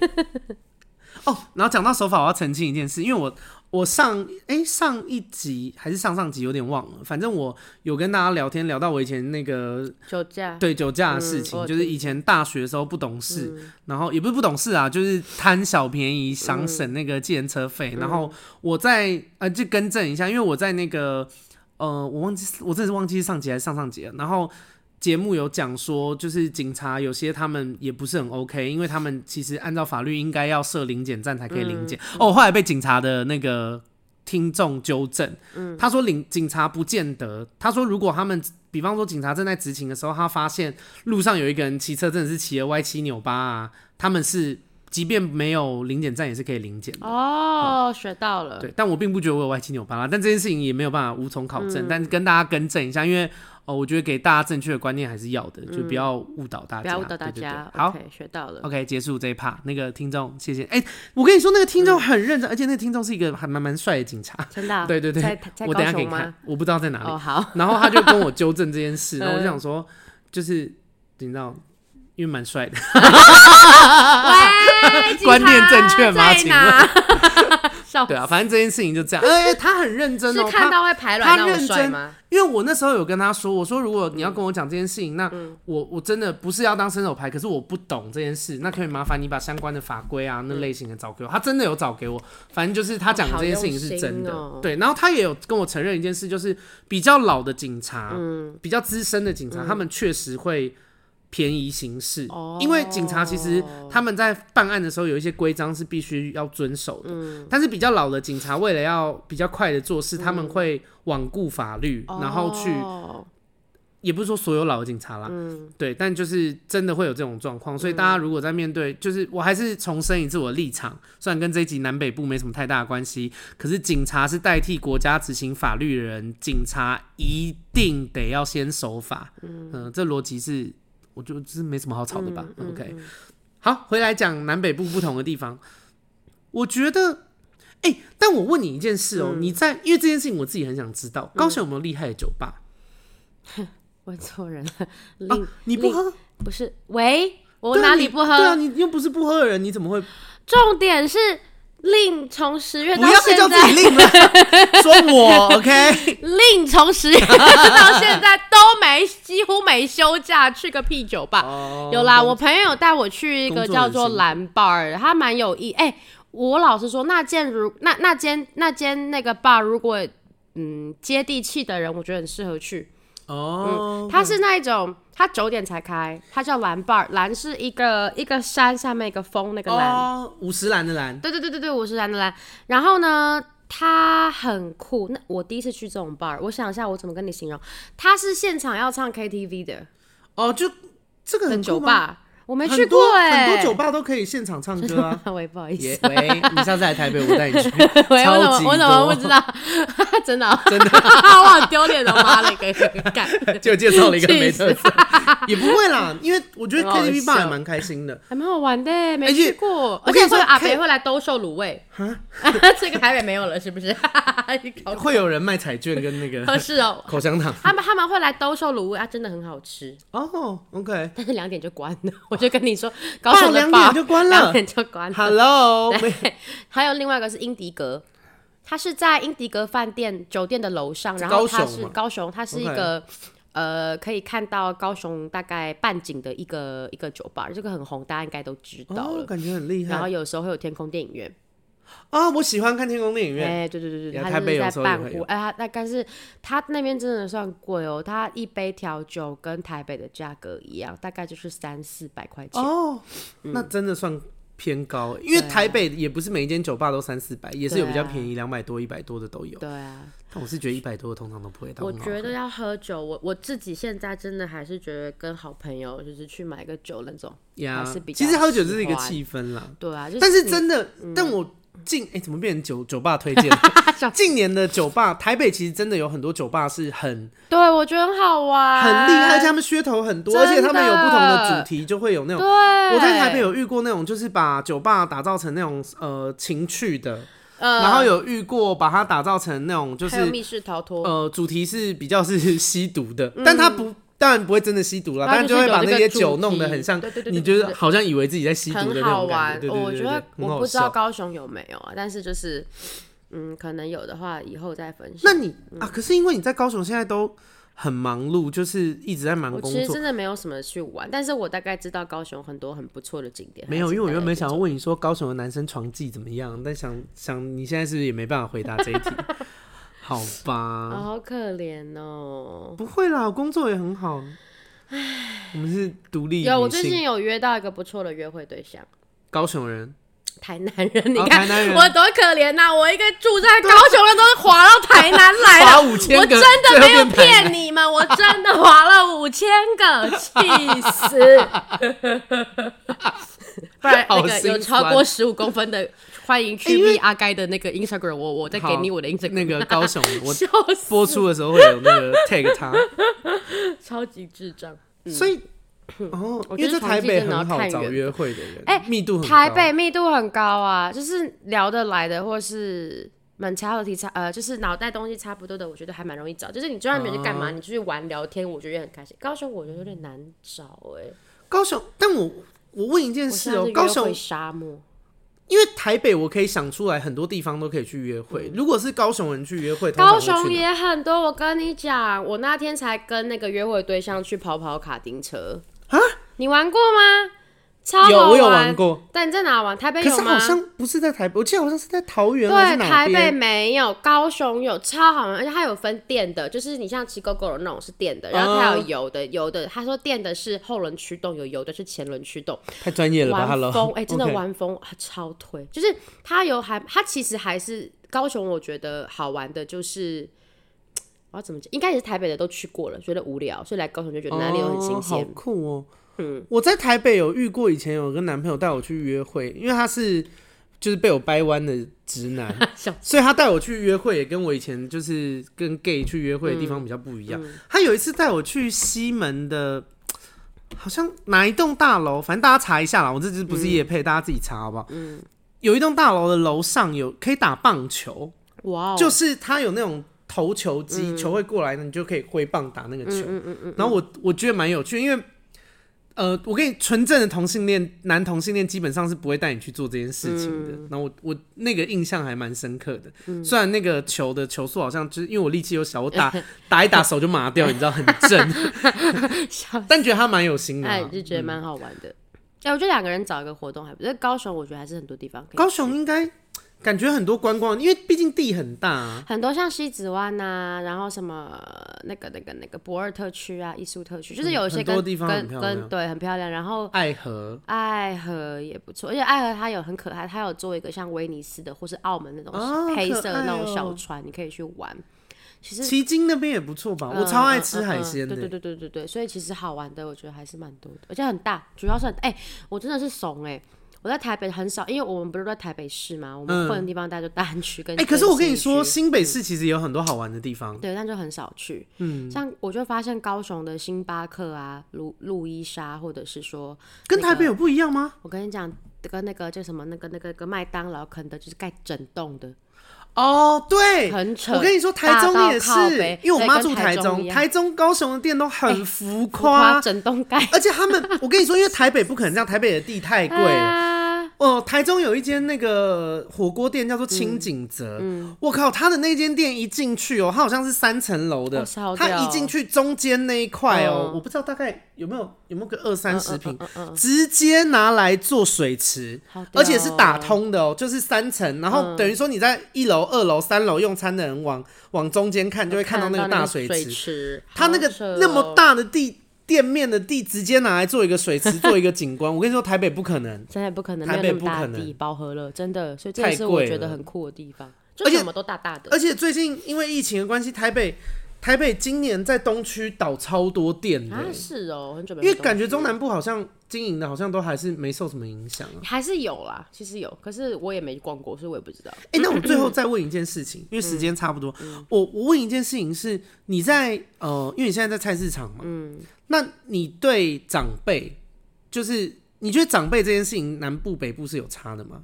哦，然后讲到守法，我要澄清一件事，因为我。我上哎、欸、上一集还是上上集有点忘了，反正我有跟大家聊天聊到我以前那个酒驾，对酒驾的事情，嗯、就是以前大学的时候不懂事，嗯、然后也不是不懂事啊，就是贪小便宜想省那个计程车费，嗯、然后我在呃就更正一下，因为我在那个呃我忘记我真的是忘记是上集还是上上集了，然后。节目有讲说，就是警察有些他们也不是很 OK，因为他们其实按照法律应该要设临检站才可以临检。哦，后来被警察的那个听众纠正，嗯、他说领警察不见得，他说如果他们，比方说警察正在执勤的时候，他发现路上有一个人骑车真的是骑了歪七扭八啊，他们是即便没有临检站也是可以临检的。哦，嗯、学到了。对，但我并不觉得我有歪七扭八啦，但这件事情也没有办法无从考证，嗯、但跟大家更正一下，因为。哦，我觉得给大家正确的观念还是要的，就不要误导大家。不要误导大家。好，学到了。OK，结束这一 part。那个听众，谢谢。哎，我跟你说，那个听众很认真，而且那个听众是一个还蛮蛮帅的警察。[LAUGHS] 真的？对对对。我等下给你看，我不知道在哪里。哦，好。然后他就跟我纠正这件事，[LAUGHS] 然后我就想说，就是你知道，因为蛮帅的。[LAUGHS] 喂，观念正确吗？请问。对啊，反正这件事情就这样。哎，他很认真哦。是看到会排卵那么帅吗？因为我那时候有跟他说，我说如果你要跟我讲这件事情，那我我真的不是要当伸手牌，可是我不懂这件事，那可以麻烦你把相关的法规啊那类型的找给我。他真的有找给我，反正就是他讲的这件事情是真的。对，然后他也有跟我承认一件事，就是比较老的警察，比较资深的警察，他们确实会。便宜行事，因为警察其实他们在办案的时候有一些规章是必须要遵守的。嗯，但是比较老的警察为了要比较快的做事，他们会罔顾法律，然后去也不是说所有老的警察啦，嗯，对，但就是真的会有这种状况，所以大家如果在面对，就是我还是重申一次我的立场，虽然跟这一集南北部没什么太大的关系，可是警察是代替国家执行法律的人，警察一定得要先守法，嗯，呃、这逻辑是我觉得是没什么好吵的吧、，OK，好，回来讲南北部不同的地方，我觉得，哎、欸，但我问你一件事哦、喔，嗯、你在因为这件事情我自己很想知道，高雄有没有厉害的酒吧？[LAUGHS] 嗯问错人了，令、啊、你不喝不是？喂，我哪里不喝？对啊，你又不是不喝的人，你怎么会？重点是令从十月到现在，不要再叫自己令了，[LAUGHS] 说我 OK。令从十月到现在都没几乎没休假，去个屁酒吧。哦、有啦，我朋友带我去一个叫做蓝 bar，他蛮有意。哎、欸，我老实说，那间如那那间那间那个 bar，如果嗯接地气的人，我觉得很适合去。哦，它、嗯、是那一种，它九点才开，它叫蓝 bar，蓝是一个一个山下面一个峰那个蓝，哦，五十蓝的蓝，对对对对对，五十蓝的蓝。然后呢，它很酷。那我第一次去这种 bar，我想一下我怎么跟你形容，它是现场要唱 KTV 的，哦，就这个很酒吧。我没去过哎、欸，很多酒吧都可以现场唱歌啊。[LAUGHS] 喂，不好意思，yeah, 喂，你下次来台北，我带你去。[LAUGHS] 喂，我怎么我怎么不知道？[LAUGHS] 真的、喔、真的，我好丢脸的，妈了个干，就介绍了一个没特色，也不会啦，因为我觉得 KTV 吧还蛮开心的，还蛮好玩的，没去过，而且会有阿北会来兜售卤味。这个台北没有了，是不是？会有人卖彩券跟那个是哦，口香糖。他们他们会来兜售卤味啊，真的很好吃哦。OK，但是两点就关了。我就跟你说，高雄两点就关了，两点就关了。Hello，还有另外一个是英迪格，它是在英迪格饭店酒店的楼上，然后它是高雄，它是一个呃可以看到高雄大概半景的一个一个酒吧，这个很红，大家应该都知道了，感觉很厉害。然后有时候会有天空电影院。啊，我喜欢看天空电影院。哎，对对对对，他是在半湖。哎，他那但是他那边真的算贵哦，他一杯调酒跟台北的价格一样，大概就是三四百块钱。哦，那真的算偏高，因为台北也不是每一间酒吧都三四百，也是有比较便宜两百多、一百多的都有。对啊，但我是觉得一百多的通常都不会到。我觉得要喝酒，我我自己现在真的还是觉得跟好朋友就是去买个酒那种，还是比较。其实喝酒就是一个气氛啦。对啊，但是真的，但我。近哎、欸，怎么变成酒酒吧推荐？[LAUGHS] 近年的酒吧，台北其实真的有很多酒吧是很，对我觉得很好玩，很厉害。他们噱头很多，而且他们有不同的主题，就会有那种。对，我在台北有遇过那种，就是把酒吧打造成那种呃情趣的，呃、然后有遇过把它打造成那种就是密室逃脱，呃，主题是比较是吸毒的，嗯、但它不。当然不会真的吸毒了，但就会把那些酒弄得很像，你觉得好像以为自己在吸毒的那种感觉。我觉得我不知道高雄有没有啊，但是就是嗯，可能有的话以后再分享。那你啊，可是因为你在高雄现在都很忙碌，就是一直在忙工作。其实真的没有什么去玩，但是我大概知道高雄很多很不错的景点。没有，因为我原本想要问你说高雄的男生床技怎么样，但想想你现在是不是也没办法回答这一题？[LAUGHS] 好吧，好可怜哦。不会啦，工作也很好。唉，我们是独立。有，我最近有约到一个不错的约会对象，高雄人，台南人。你看我多可怜呐！我一个住在高雄的，都是滑到台南来了。我真的没有骗你们，我真的滑了五千个，气死！[LAUGHS] 不然那个有超过十五公分的。欢迎去 V 阿该的那个 Instagram，我我再给你我的 Instagram。那个高雄，我 [LAUGHS] 播出的时候会有那个 tag 他，[LAUGHS] 超级智障。所以 [COUGHS] 哦，因为在台北很好找约会的人，哎，密度很。台北密度很高啊，就是聊得来的，或是门桥和题差，呃，就是脑袋东西差不多的，我觉得还蛮容易找。就是你就算没去干嘛，你出去玩聊天，我觉得也很开心。高雄我觉得有点难找哎。高雄，但我我问一件事哦，高雄沙漠。因为台北我可以想出来很多地方都可以去约会。嗯、如果是高雄人去约会，高雄也很多。我跟你讲，我那天才跟那个约会对象去跑跑卡丁车啊，你玩过吗？超好玩，有，我有玩过，但你在哪玩？台北有吗？可是好像不是在台北，我记得好像是在桃园。对，台北没有，高雄有，超好玩，而且它有分电的，就是你像骑 GoGo 的那种是电的，然后它有油的，油的他说电的是后轮驱动，有油的是前轮驱动。太专业了吧，玩疯，哎，真的玩疯，超推，就是它有还，它其实还是高雄，我觉得好玩的就是。我要怎么讲？应该也是台北的都去过了，觉得无聊，所以来高雄就觉得哪里都很新鲜。好酷哦！嗯，我在台北有遇过，以前有个男朋友带我去约会，因为他是就是被我掰弯的直男，[LAUGHS] 所以他带我去约会也跟我以前就是跟 gay 去约会的地方比较不一样。他有一次带我去西门的，好像哪一栋大楼，反正大家查一下啦。我这只不是夜配，大家自己查好不好？嗯，有一栋大楼的楼上有可以打棒球，哇，就是他有那种。投球机，球会过来呢，你就可以挥棒打那个球。嗯嗯嗯嗯、然后我我觉得蛮有趣，因为呃，我跟你纯正的同性恋男同性恋基本上是不会带你去做这件事情的。嗯、然后我我那个印象还蛮深刻的。嗯、虽然那个球的球速好像就是因为我力气又小，我打 [LAUGHS] 打一打手就麻掉，你知道很正。[LAUGHS] 但觉得他蛮有心的、啊，哎，就觉得蛮好玩的。哎、嗯，我觉得两个人找一个活动还不错。高雄我觉得还是很多地方可以。高雄应该。感觉很多观光，因为毕竟地很大啊，很多像西子湾呐、啊，然后什么那个那个那个博尔特区啊，艺术特区，就是有一些跟、嗯、地方跟跟对很漂亮，然后爱河爱河也不错，而且爱河它有很可爱，它有做一个像威尼斯的或是澳门那种黑色的那种小船，你可以去玩。其实旗津那边也不错吧，我超爱吃海鲜。对对对对对对，所以其实好玩的我觉得还是蛮多的，而且很大，主要是哎、欸，我真的是怂哎、欸。我在台北很少，因为我们不是在台北市嘛，我们混的地方大家就大安区跟。哎、欸，可是我跟你说，新北市其实有很多好玩的地方。对，但就很少去。嗯，像我就发现高雄的星巴克啊，路路易莎，或者是说、那个，跟台北有不一样吗？我跟你讲，跟那个叫什么，那个那个个麦当劳、肯德基就是盖整栋的。哦，对，很扯。我跟你说，台中也是，因为我妈住台中，台中，高雄的店都很浮夸，整栋盖。而且他们，我跟你说，因为台北不可能这样，台北的地太贵了。[LAUGHS] 啊哦，台中有一间那个火锅店叫做清景泽，我、嗯。我、靠，他的那间店一进去哦，他好像是三层楼的，他一进去中间那一块哦，嗯、我不知道大概有没有有没有个二三十平，直接拿来做水池，而且是打通的哦，就是三层，然后等于说你在一楼、二楼、三楼用餐的人往往中间看，就会看到那个大水池，他那个那么大的地。店面的地直接拿来做一个水池，做一个景观。我跟你说，台北不可能，真的不可能，台北不可能饱和了，真的。所以这是我觉得很酷的地方，就什么都大大的。而且最近因为疫情的关系，台北台北今年在东区倒超多店的，是哦，很准备。因为感觉中南部好像经营的好像都还是没受什么影响，还是有啦，其实有，可是我也没逛过，所以我也不知道。哎，那我最后再问一件事情，因为时间差不多，我我问一件事情是，你在呃，因为你现在在菜市场嘛，嗯。那你对长辈，就是你觉得长辈这件事情，南部北部是有差的吗？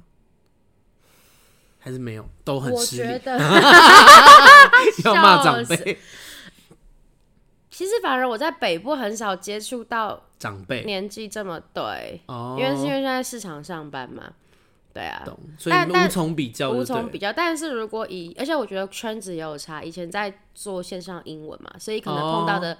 还是没有，都很失礼。我觉得 [LAUGHS] [LAUGHS] 要骂长辈。其实反而我在北部很少接触到长辈，年纪这么对，哦，因为是因为现在市场上班嘛，对啊，所以无从比较，无从比较。但是如果以，而且我觉得圈子也有差，以前在做线上英文嘛，所以可能碰到的。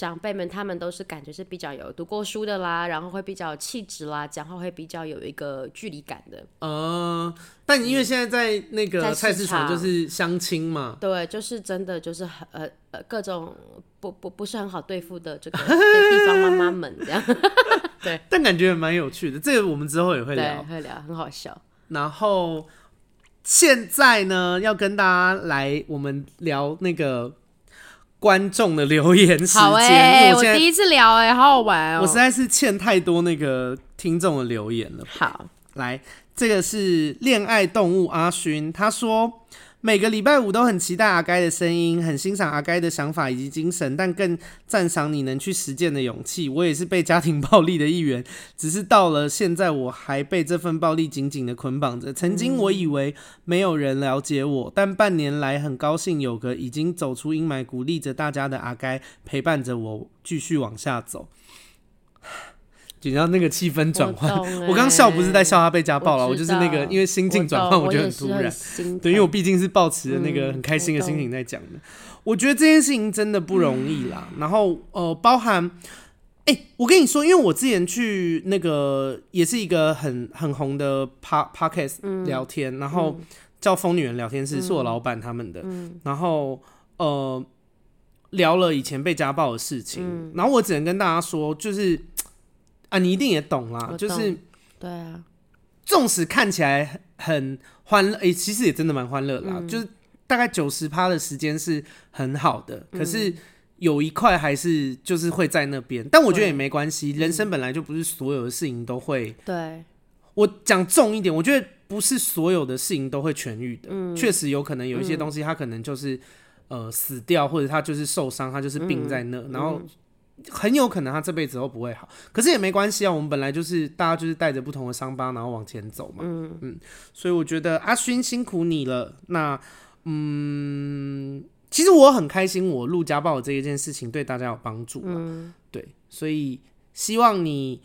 长辈们，他们都是感觉是比较有读过书的啦，然后会比较有气质啦，讲话会比较有一个距离感的。呃，但因为现在在那个菜市场就是相亲嘛，对，就是真的就是很呃呃各种不不不是很好对付的这个 [LAUGHS] 地方妈妈们这样。[LAUGHS] 对，但感觉也蛮有趣的，这个我们之后也会聊，会聊，很好笑。然后现在呢，要跟大家来我们聊那个。观众的留言时间，好欸，我第一次聊哎，好好玩哦！我实在是欠太多那个听众的留言了。好，来，这个是恋爱动物阿勋，他说。每个礼拜五都很期待阿该的声音，很欣赏阿该的想法以及精神，但更赞赏你能去实践的勇气。我也是被家庭暴力的一员，只是到了现在，我还被这份暴力紧紧的捆绑着。曾经我以为没有人了解我，但半年来很高兴有个已经走出阴霾、鼓励着大家的阿该陪伴着我继续往下走。紧张那个气氛转换，我刚笑不是在笑他被家暴了，我，我就是那个因为心境转换，我觉得很突然。对，因为我毕竟是抱持的那个很开心的心情在讲的。嗯、我，我觉得这件事情真的不容易啦。嗯、然后呃，包含哎、欸，我跟你说，因为我之前去那个也是一个很很红的 podcast 聊天，嗯、然后叫疯女人聊天室，嗯、是我老板他们的。嗯、然后呃，聊了以前被家暴的事情，嗯、然后我只能跟大家说，就是。啊，你一定也懂啦，懂就是，对啊，纵使看起来很欢乐，诶、欸，其实也真的蛮欢乐啦。嗯、就是大概九十趴的时间是很好的，可是有一块还是就是会在那边。但我觉得也没关系，人生本来就不是所有的事情都会。对，我讲重一点，我觉得不是所有的事情都会痊愈的。嗯，确实有可能有一些东西，它可能就是呃死掉，或者它就是受伤，它就是病在那，然后。很有可能他这辈子都不会好，可是也没关系啊。我们本来就是大家就是带着不同的伤疤，然后往前走嘛。嗯嗯，所以我觉得阿勋辛苦你了。那嗯，其实我很开心，我录家暴的这一件事情对大家有帮助。嗯，对，所以希望你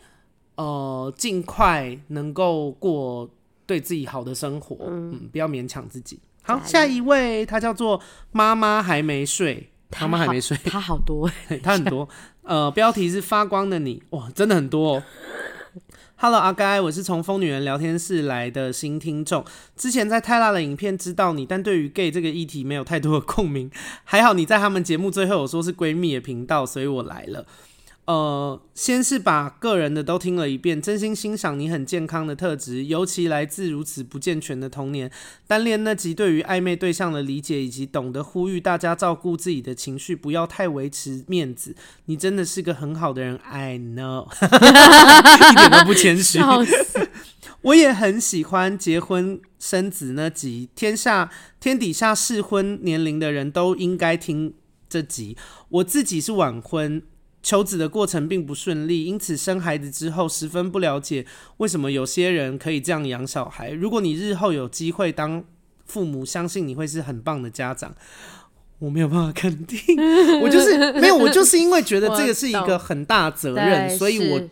呃尽快能够过对自己好的生活。嗯，嗯，不要勉强自己。好，下一位，他叫做妈妈还没睡。妈妈还没睡，他好多，[LAUGHS] 他很多。呃，标题是发光的你，哇，真的很多哦。[LAUGHS] Hello，阿该，我是从疯女人聊天室来的新听众，之前在泰辣的影片知道你，但对于 gay 这个议题没有太多的共鸣。还好你在他们节目最后有说是闺蜜的频道，所以我来了。呃，先是把个人的都听了一遍，真心欣赏你很健康的特质，尤其来自如此不健全的童年。单恋那集对于暧昧对象的理解，以及懂得呼吁大家照顾自己的情绪，不要太维持面子。你真的是个很好的人，I know，一点都不谦虚。[LAUGHS] 我也很喜欢结婚生子那集，天下天底下适婚年龄的人都应该听这集。我自己是晚婚。求子的过程并不顺利，因此生孩子之后十分不了解为什么有些人可以这样养小孩。如果你日后有机会当父母，相信你会是很棒的家长。我没有办法肯定，[LAUGHS] 我就是没有，我就是因为觉得这个是一个很大责任，所以我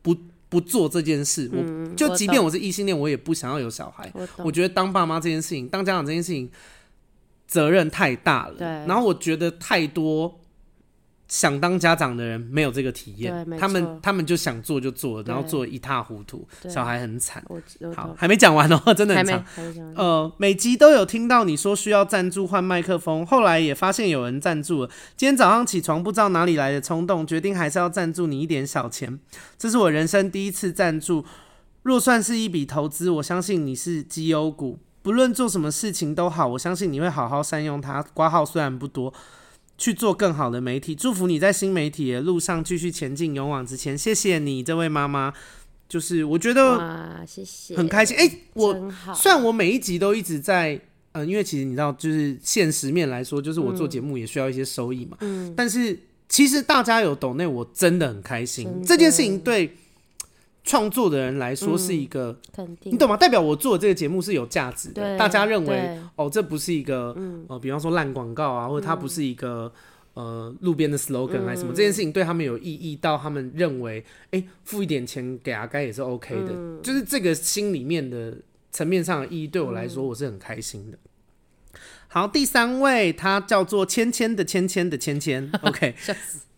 不不做这件事。我就即便我是异性恋，我也不想要有小孩。我觉得当爸妈这件事情，当家长这件事情，责任太大了。然后我觉得太多。想当家长的人没有这个体验，他们他们就想做就做，然后做一塌糊涂，小孩很惨。好，还没讲完哦，[LAUGHS] 真的很长。呃，每集都有听到你说需要赞助换麦克风，后来也发现有人赞助了。今天早上起床不知道哪里来的冲动，决定还是要赞助你一点小钱。这是我人生第一次赞助，若算是一笔投资，我相信你是绩优股，不论做什么事情都好，我相信你会好好善用它。挂号虽然不多。去做更好的媒体，祝福你在新媒体的路上继续前进，勇往直前。谢谢你，这位妈妈，就是我觉得，谢谢，很开心。哎、欸，我虽然我每一集都一直在，嗯，因为其实你知道，就是现实面来说，就是我做节目也需要一些收益嘛。嗯，但是其实大家有懂内，我真的很开心。这件事情对。创作的人来说是一个、嗯、肯定，你懂吗？代表我做的这个节目是有价值的。大家认为哦，这不是一个、嗯、呃，比方说烂广告啊，或者它不是一个、嗯、呃路边的 slogan 还是什么、嗯，这件事情对他们有意义到他们认为，哎、欸，付一点钱给阿该也是 OK 的、嗯，就是这个心里面的层面上的意义，对我来说我是很开心的。嗯、好，第三位他叫做芊芊的芊芊的芊芊，OK。[LAUGHS]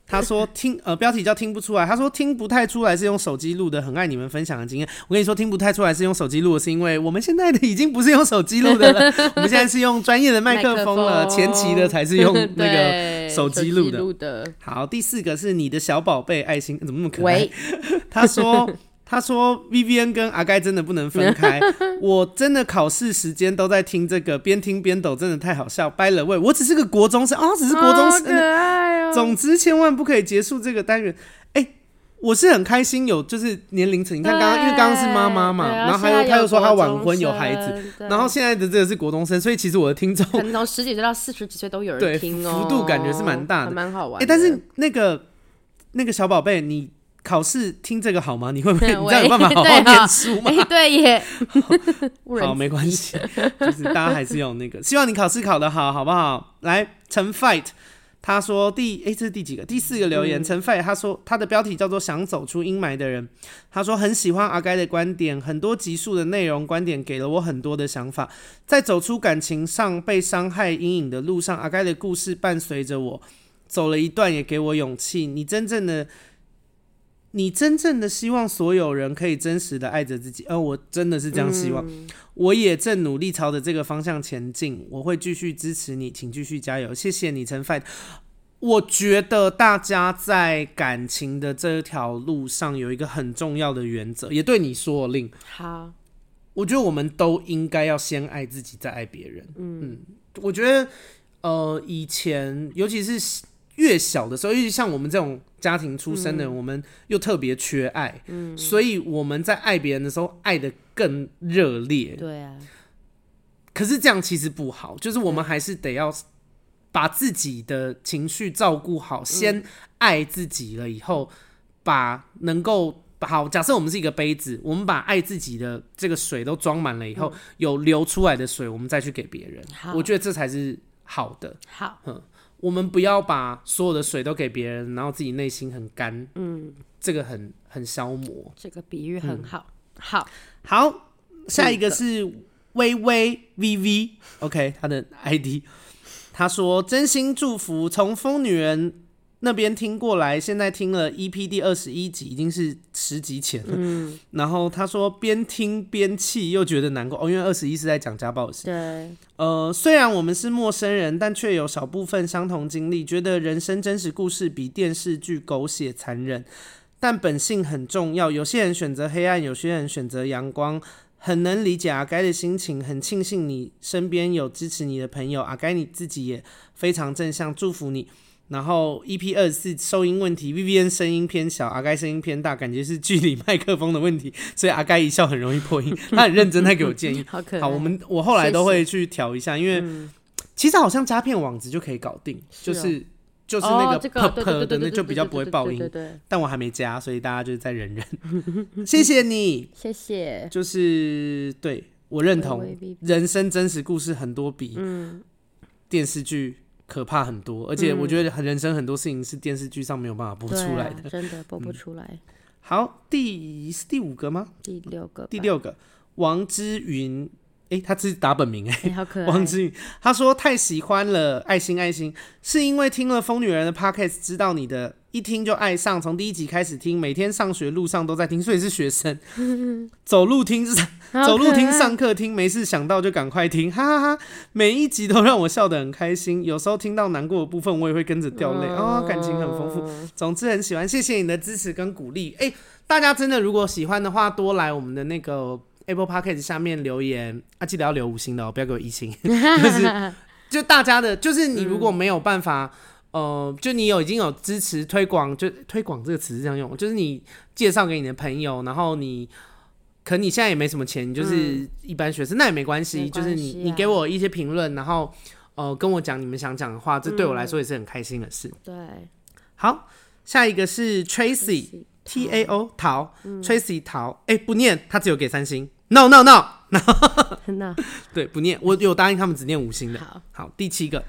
他说听呃标题叫听不出来，他说听不太出来是用手机录的，很爱你们分享的经验。我跟你说听不太出来是用手机录的，是因为我们现在的已经不是用手机录的了，[LAUGHS] 我们现在是用专业的麦克风了，前期的才是用那个手机录的。好，第四个是你的小宝贝爱心，怎么那么可爱？[LAUGHS] 他说。他说：“VVN 跟阿盖真的不能分开，[LAUGHS] 我真的考试时间都在听这个，边听边抖，真的太好笑。By the way，我只是个国中生啊，只是国中生，可爱哦。总之，千万不可以结束这个单元。哎、欸，我是很开心，有就是年龄层。你看刚刚，因为刚刚是妈妈嘛，然后还有他又说他晚婚有孩子，然后现在的这个是国中生，所以其实我的听众从十几岁到四十几岁都有人听哦，幅度感觉是蛮大的，蛮好玩。哎、欸，但是那个那个小宝贝，你。”考试听这个好吗？你会不会？[LAUGHS] 你这样有办法好好念书吗？对，对耶好，[LAUGHS] 好，没关系，[LAUGHS] 就是大家还是有那个，希望你考试考得好，好不好？来，陈 fight，他说第诶、欸，这是第几个？第四个留言，陈、嗯、fight，他说他的标题叫做“想走出阴霾的人”，他说很喜欢阿该的观点，很多集数的内容观点给了我很多的想法，在走出感情上被伤害阴影的路上，阿该的故事伴随着我走了一段，也给我勇气。你真正的。你真正的希望所有人可以真实的爱着自己，而、呃、我真的是这样希望、嗯。我也正努力朝着这个方向前进，我会继续支持你，请继续加油，谢谢你，陈 fight。我觉得大家在感情的这条路上有一个很重要的原则，也对你说令。好，我觉得我们都应该要先爱自己，再爱别人。嗯嗯，我觉得呃，以前尤其是越小的时候，尤其像我们这种家庭出身的人，嗯、我们又特别缺爱，嗯，所以我们在爱别人的时候，爱的更热烈。对啊。可是这样其实不好，就是我们还是得要把自己的情绪照顾好，嗯，先爱自己了以后，把能够好。假设我们是一个杯子，我们把爱自己的这个水都装满了以后，嗯，有流出来的水，我们再去给别人。我觉得这才是好的。好，我们不要把所有的水都给别人，然后自己内心很干。嗯，这个很很消磨。这个比喻很好。嗯，好，好，下一个是。微微 VV，OK，、okay, 他的 ID，他说真心祝福，从疯女人那边听过来，现在听了 EP 第二十一集，已经是十集前了。嗯，然后他说边听边气，又觉得难过哦，因为二十一是在讲家暴的事。对，呃，虽然我们是陌生人，但却有少部分相同经历，觉得人生真实故事比电视剧狗血残忍，但本性很重要。有些人选择黑暗，有些人选择阳光。很能理解阿该的心情，很庆幸你身边有支持你的朋友。阿该你自己也非常正向，祝福你。然后 EP 二十四收音问题，Vivian 声音偏小，阿该声音偏大，感觉是距离麦克风的问题，[LAUGHS] 所以阿该一笑很容易破音。[LAUGHS] 他很认真在给我建议，[LAUGHS] 好可。好，我们我后来都会去调一下，因为、嗯、其实好像加片网子就可以搞定，是哦、就是。就是那个噗噗的，那就比较不会爆音。但我还没加，所以大家就再忍忍。谢谢你，谢谢。就是对我认同，人生真实故事很多比电视剧可怕很多，而且我觉得很人生很多事情是电视剧上没有办法播出来的，真的播不出来。好，第是第五个吗？第六个，第六个，王之云。哎、欸，他自己打本名哎、欸，好可爱。王之云他说太喜欢了，爱心爱心，是因为听了疯女人的 podcast，知道你的，一听就爱上，从第一集开始听，每天上学路上都在听，所以是学生，[LAUGHS] 走路听，走路听，上课听，没事想到就赶快听，哈哈哈，每一集都让我笑得很开心，有时候听到难过的部分，我也会跟着掉泪，哦，感情很丰富，总之很喜欢，谢谢你的支持跟鼓励，哎、欸，大家真的如果喜欢的话，多来我们的那个。Apple Podcast 下面留言。啊，记得要留五星的哦，不要给我一星。[LAUGHS] 就是就大家的，就是你如果没有办法，嗯、呃，就你有已经有支持推广，就推广这个词是这样用，就是你介绍给你的朋友，然后你可你现在也没什么钱，你就是一般学生，嗯、那也没关系，啊、就是你你给我一些评论，然后呃跟我讲你们想讲的话，这对我来说也是很开心的事。对、嗯，好，下一个是 Tracy T A O 陶、嗯、Tracy 陶，哎、欸、不念，他只有给三星。No no no no，对，不念，我有答应他们只念五星的。好，好，第七个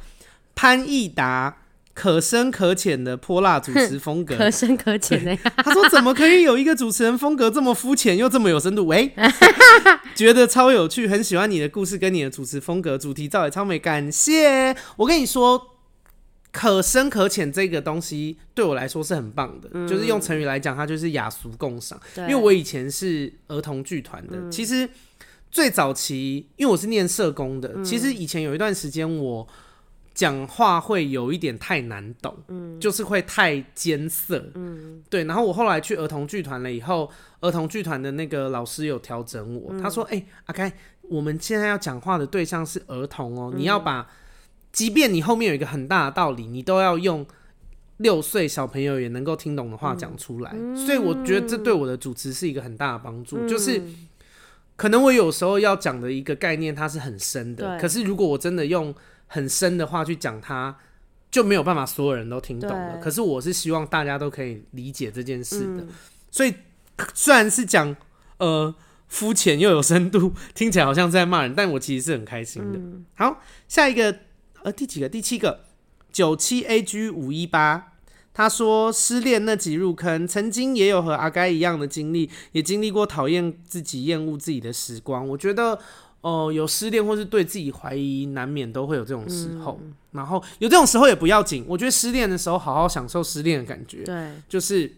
潘益达，可深可浅的泼辣主持风格，可深可浅的。[LAUGHS] 他说怎么可以有一个主持人风格这么肤浅又这么有深度？喂，[LAUGHS] 觉得超有趣，很喜欢你的故事跟你的主持风格，主题照也超美，感谢。我跟你说。可深可浅这个东西对我来说是很棒的，嗯、就是用成语来讲，它就是雅俗共赏。因为我以前是儿童剧团的，嗯、其实最早期，因为我是念社工的，嗯、其实以前有一段时间我讲话会有一点太难懂，嗯、就是会太艰涩，嗯、对。然后我后来去儿童剧团了以后，儿童剧团的那个老师有调整我，嗯、他说：“哎、欸，阿开，我们现在要讲话的对象是儿童哦，嗯、你要把。”即便你后面有一个很大的道理，你都要用六岁小朋友也能够听懂的话讲出来。嗯、所以我觉得这对我的主持是一个很大的帮助。嗯、就是可能我有时候要讲的一个概念，它是很深的。可是如果我真的用很深的话去讲它，就没有办法所有人都听懂了。可是我是希望大家都可以理解这件事的。嗯、所以虽然是讲呃肤浅又有深度，[LAUGHS] 听起来好像在骂人，但我其实是很开心的。嗯、好，下一个。呃，第几个？第七个，九七 AG 五一八，他说失恋那集入坑，曾经也有和阿该一样的经历，也经历过讨厌自己、厌恶自己的时光。我觉得，哦、呃，有失恋或是对自己怀疑，难免都会有这种时候。嗯、然后有这种时候也不要紧，我觉得失恋的时候好好享受失恋的感觉。对，就是，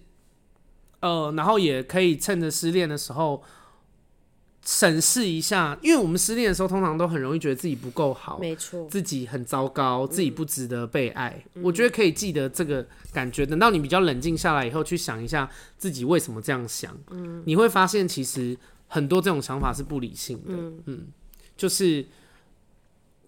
呃，然后也可以趁着失恋的时候。审视一下，因为我们失恋的时候，通常都很容易觉得自己不够好，没错，自己很糟糕，自己不值得被爱。嗯、我觉得可以记得这个感觉，等到你比较冷静下来以后，去想一下自己为什么这样想，嗯、你会发现其实很多这种想法是不理性的。嗯，嗯就是，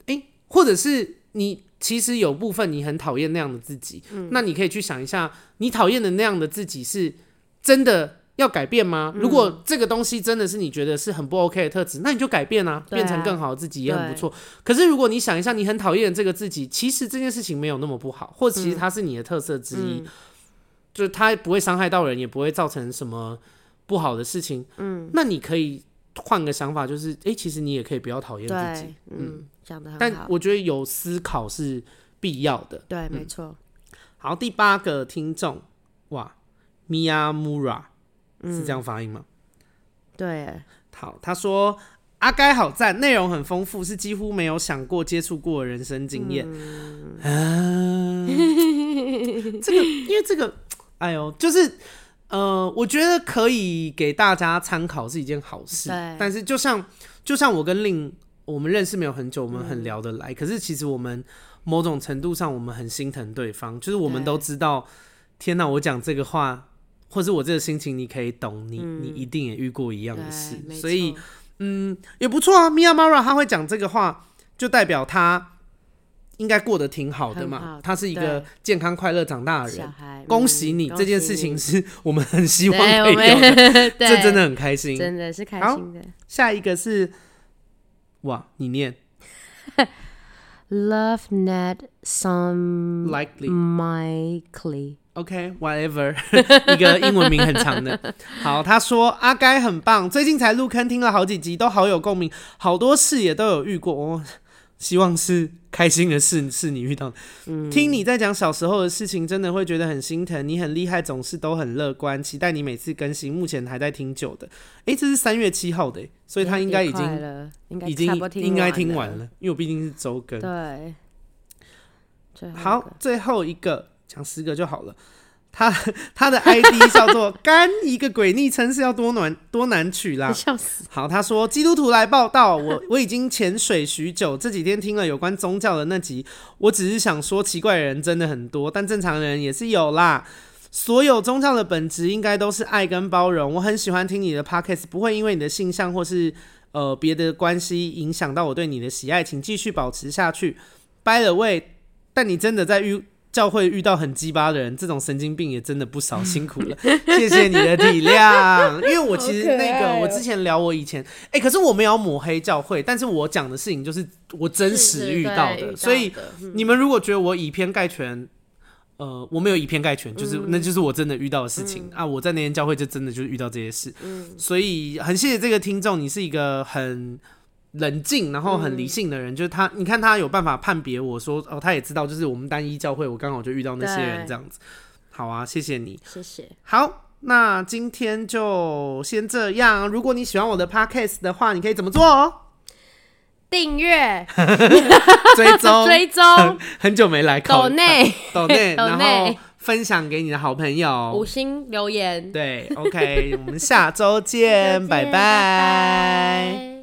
哎、欸，或者是你其实有部分你很讨厌那样的自己，嗯、那你可以去想一下，你讨厌的那样的自己是真的要改变吗？嗯、如果这个东西真的是你觉得是很不 OK 的特质，那你就改变啊，变成更好的自己也很不错。可是如果你想一下，你很讨厌这个自己，其实这件事情没有那么不好，或者其实它是你的特色之一，嗯、就是它不会伤害到人，也不会造成什么不好的事情。嗯，那你可以换个想法，就是哎、欸，其实你也可以不要讨厌自己。嗯，讲的很好。但我觉得有思考是必要的。对，没错、嗯。好，第八个听众，哇，Miyamura。是这样发音吗？嗯、对，好，他说阿该好赞，内容很丰富，是几乎没有想过接触过的人生经验。嗯、啊，这个，因为这个，哎呦，就是呃，我觉得可以给大家参考是一件好事。对但是就像就像我跟令我们认识没有很久，我们很聊得来，嗯、可是其实我们某种程度上我们很心疼对方，就是我们都知道，天哪，我讲这个话。或是我这个心情，你可以懂，你、嗯、你一定也遇过一样的事，所以嗯也不错啊。Miyamara 他会讲这个话，就代表他应该过得挺好的嘛。他是一个健康快乐长大的人，嗯、恭喜你！这件事情是我们很希望可以有的，[LAUGHS] 这真的很开心，真的是开心的。下一个是哇，你念 [LAUGHS] Love Net some likely OK，whatever，、okay, [LAUGHS] 一个英文名很长的。好，他说阿该很棒，最近才入坑听了好几集，都好有共鸣，好多事也都有遇过。哦，希望是开心的事，是你遇到的。嗯，听你在讲小时候的事情，真的会觉得很心疼。你很厉害，总是都很乐观，期待你每次更新。目前还在听久的，哎、欸，这是三月七号的，所以他应该已经已经应该听完了，因为我毕竟是周更。对，好，最后一个。讲十个就好了。他 [LAUGHS] 他的 ID 叫做“干”，一个鬼昵称是要多难多难取啦。笑死。好，他说基督徒来报道，我我已经潜水许久，这几天听了有关宗教的那集，我只是想说，奇怪的人真的很多，但正常人也是有啦。所有宗教的本质应该都是爱跟包容。我很喜欢听你的 Podcast，不会因为你的性向或是呃别的关系影响到我对你的喜爱，请继续保持下去。By the way，但你真的在遇。教会遇到很鸡巴的人，这种神经病也真的不少，辛苦了，[LAUGHS] 谢谢你的体谅。因为我其实那个，我之前聊我以前，哎、欸，可是我没有抹黑教会，但是我讲的事情就是我真实遇到的，所以你们如果觉得我以偏概全，呃，我没有以偏概全，就是、嗯、那就是我真的遇到的事情、嗯、啊，我在那天教会就真的就遇到这些事，嗯、所以很谢谢这个听众，你是一个很。冷静，然后很理性的人，嗯、就是他。你看他有办法判别我说哦，他也知道，就是我们单一教会，我刚好就遇到那些人这样子。好啊，谢谢你，谢谢。好，那今天就先这样。如果你喜欢我的 podcast 的话，你可以怎么做哦？订阅、[LAUGHS] 追踪、[LAUGHS] 追踪。[LAUGHS] 很久没来考，抖内、抖内，然后分享给你的好朋友，五星留言。对，OK，我们下周见，见拜拜。拜拜。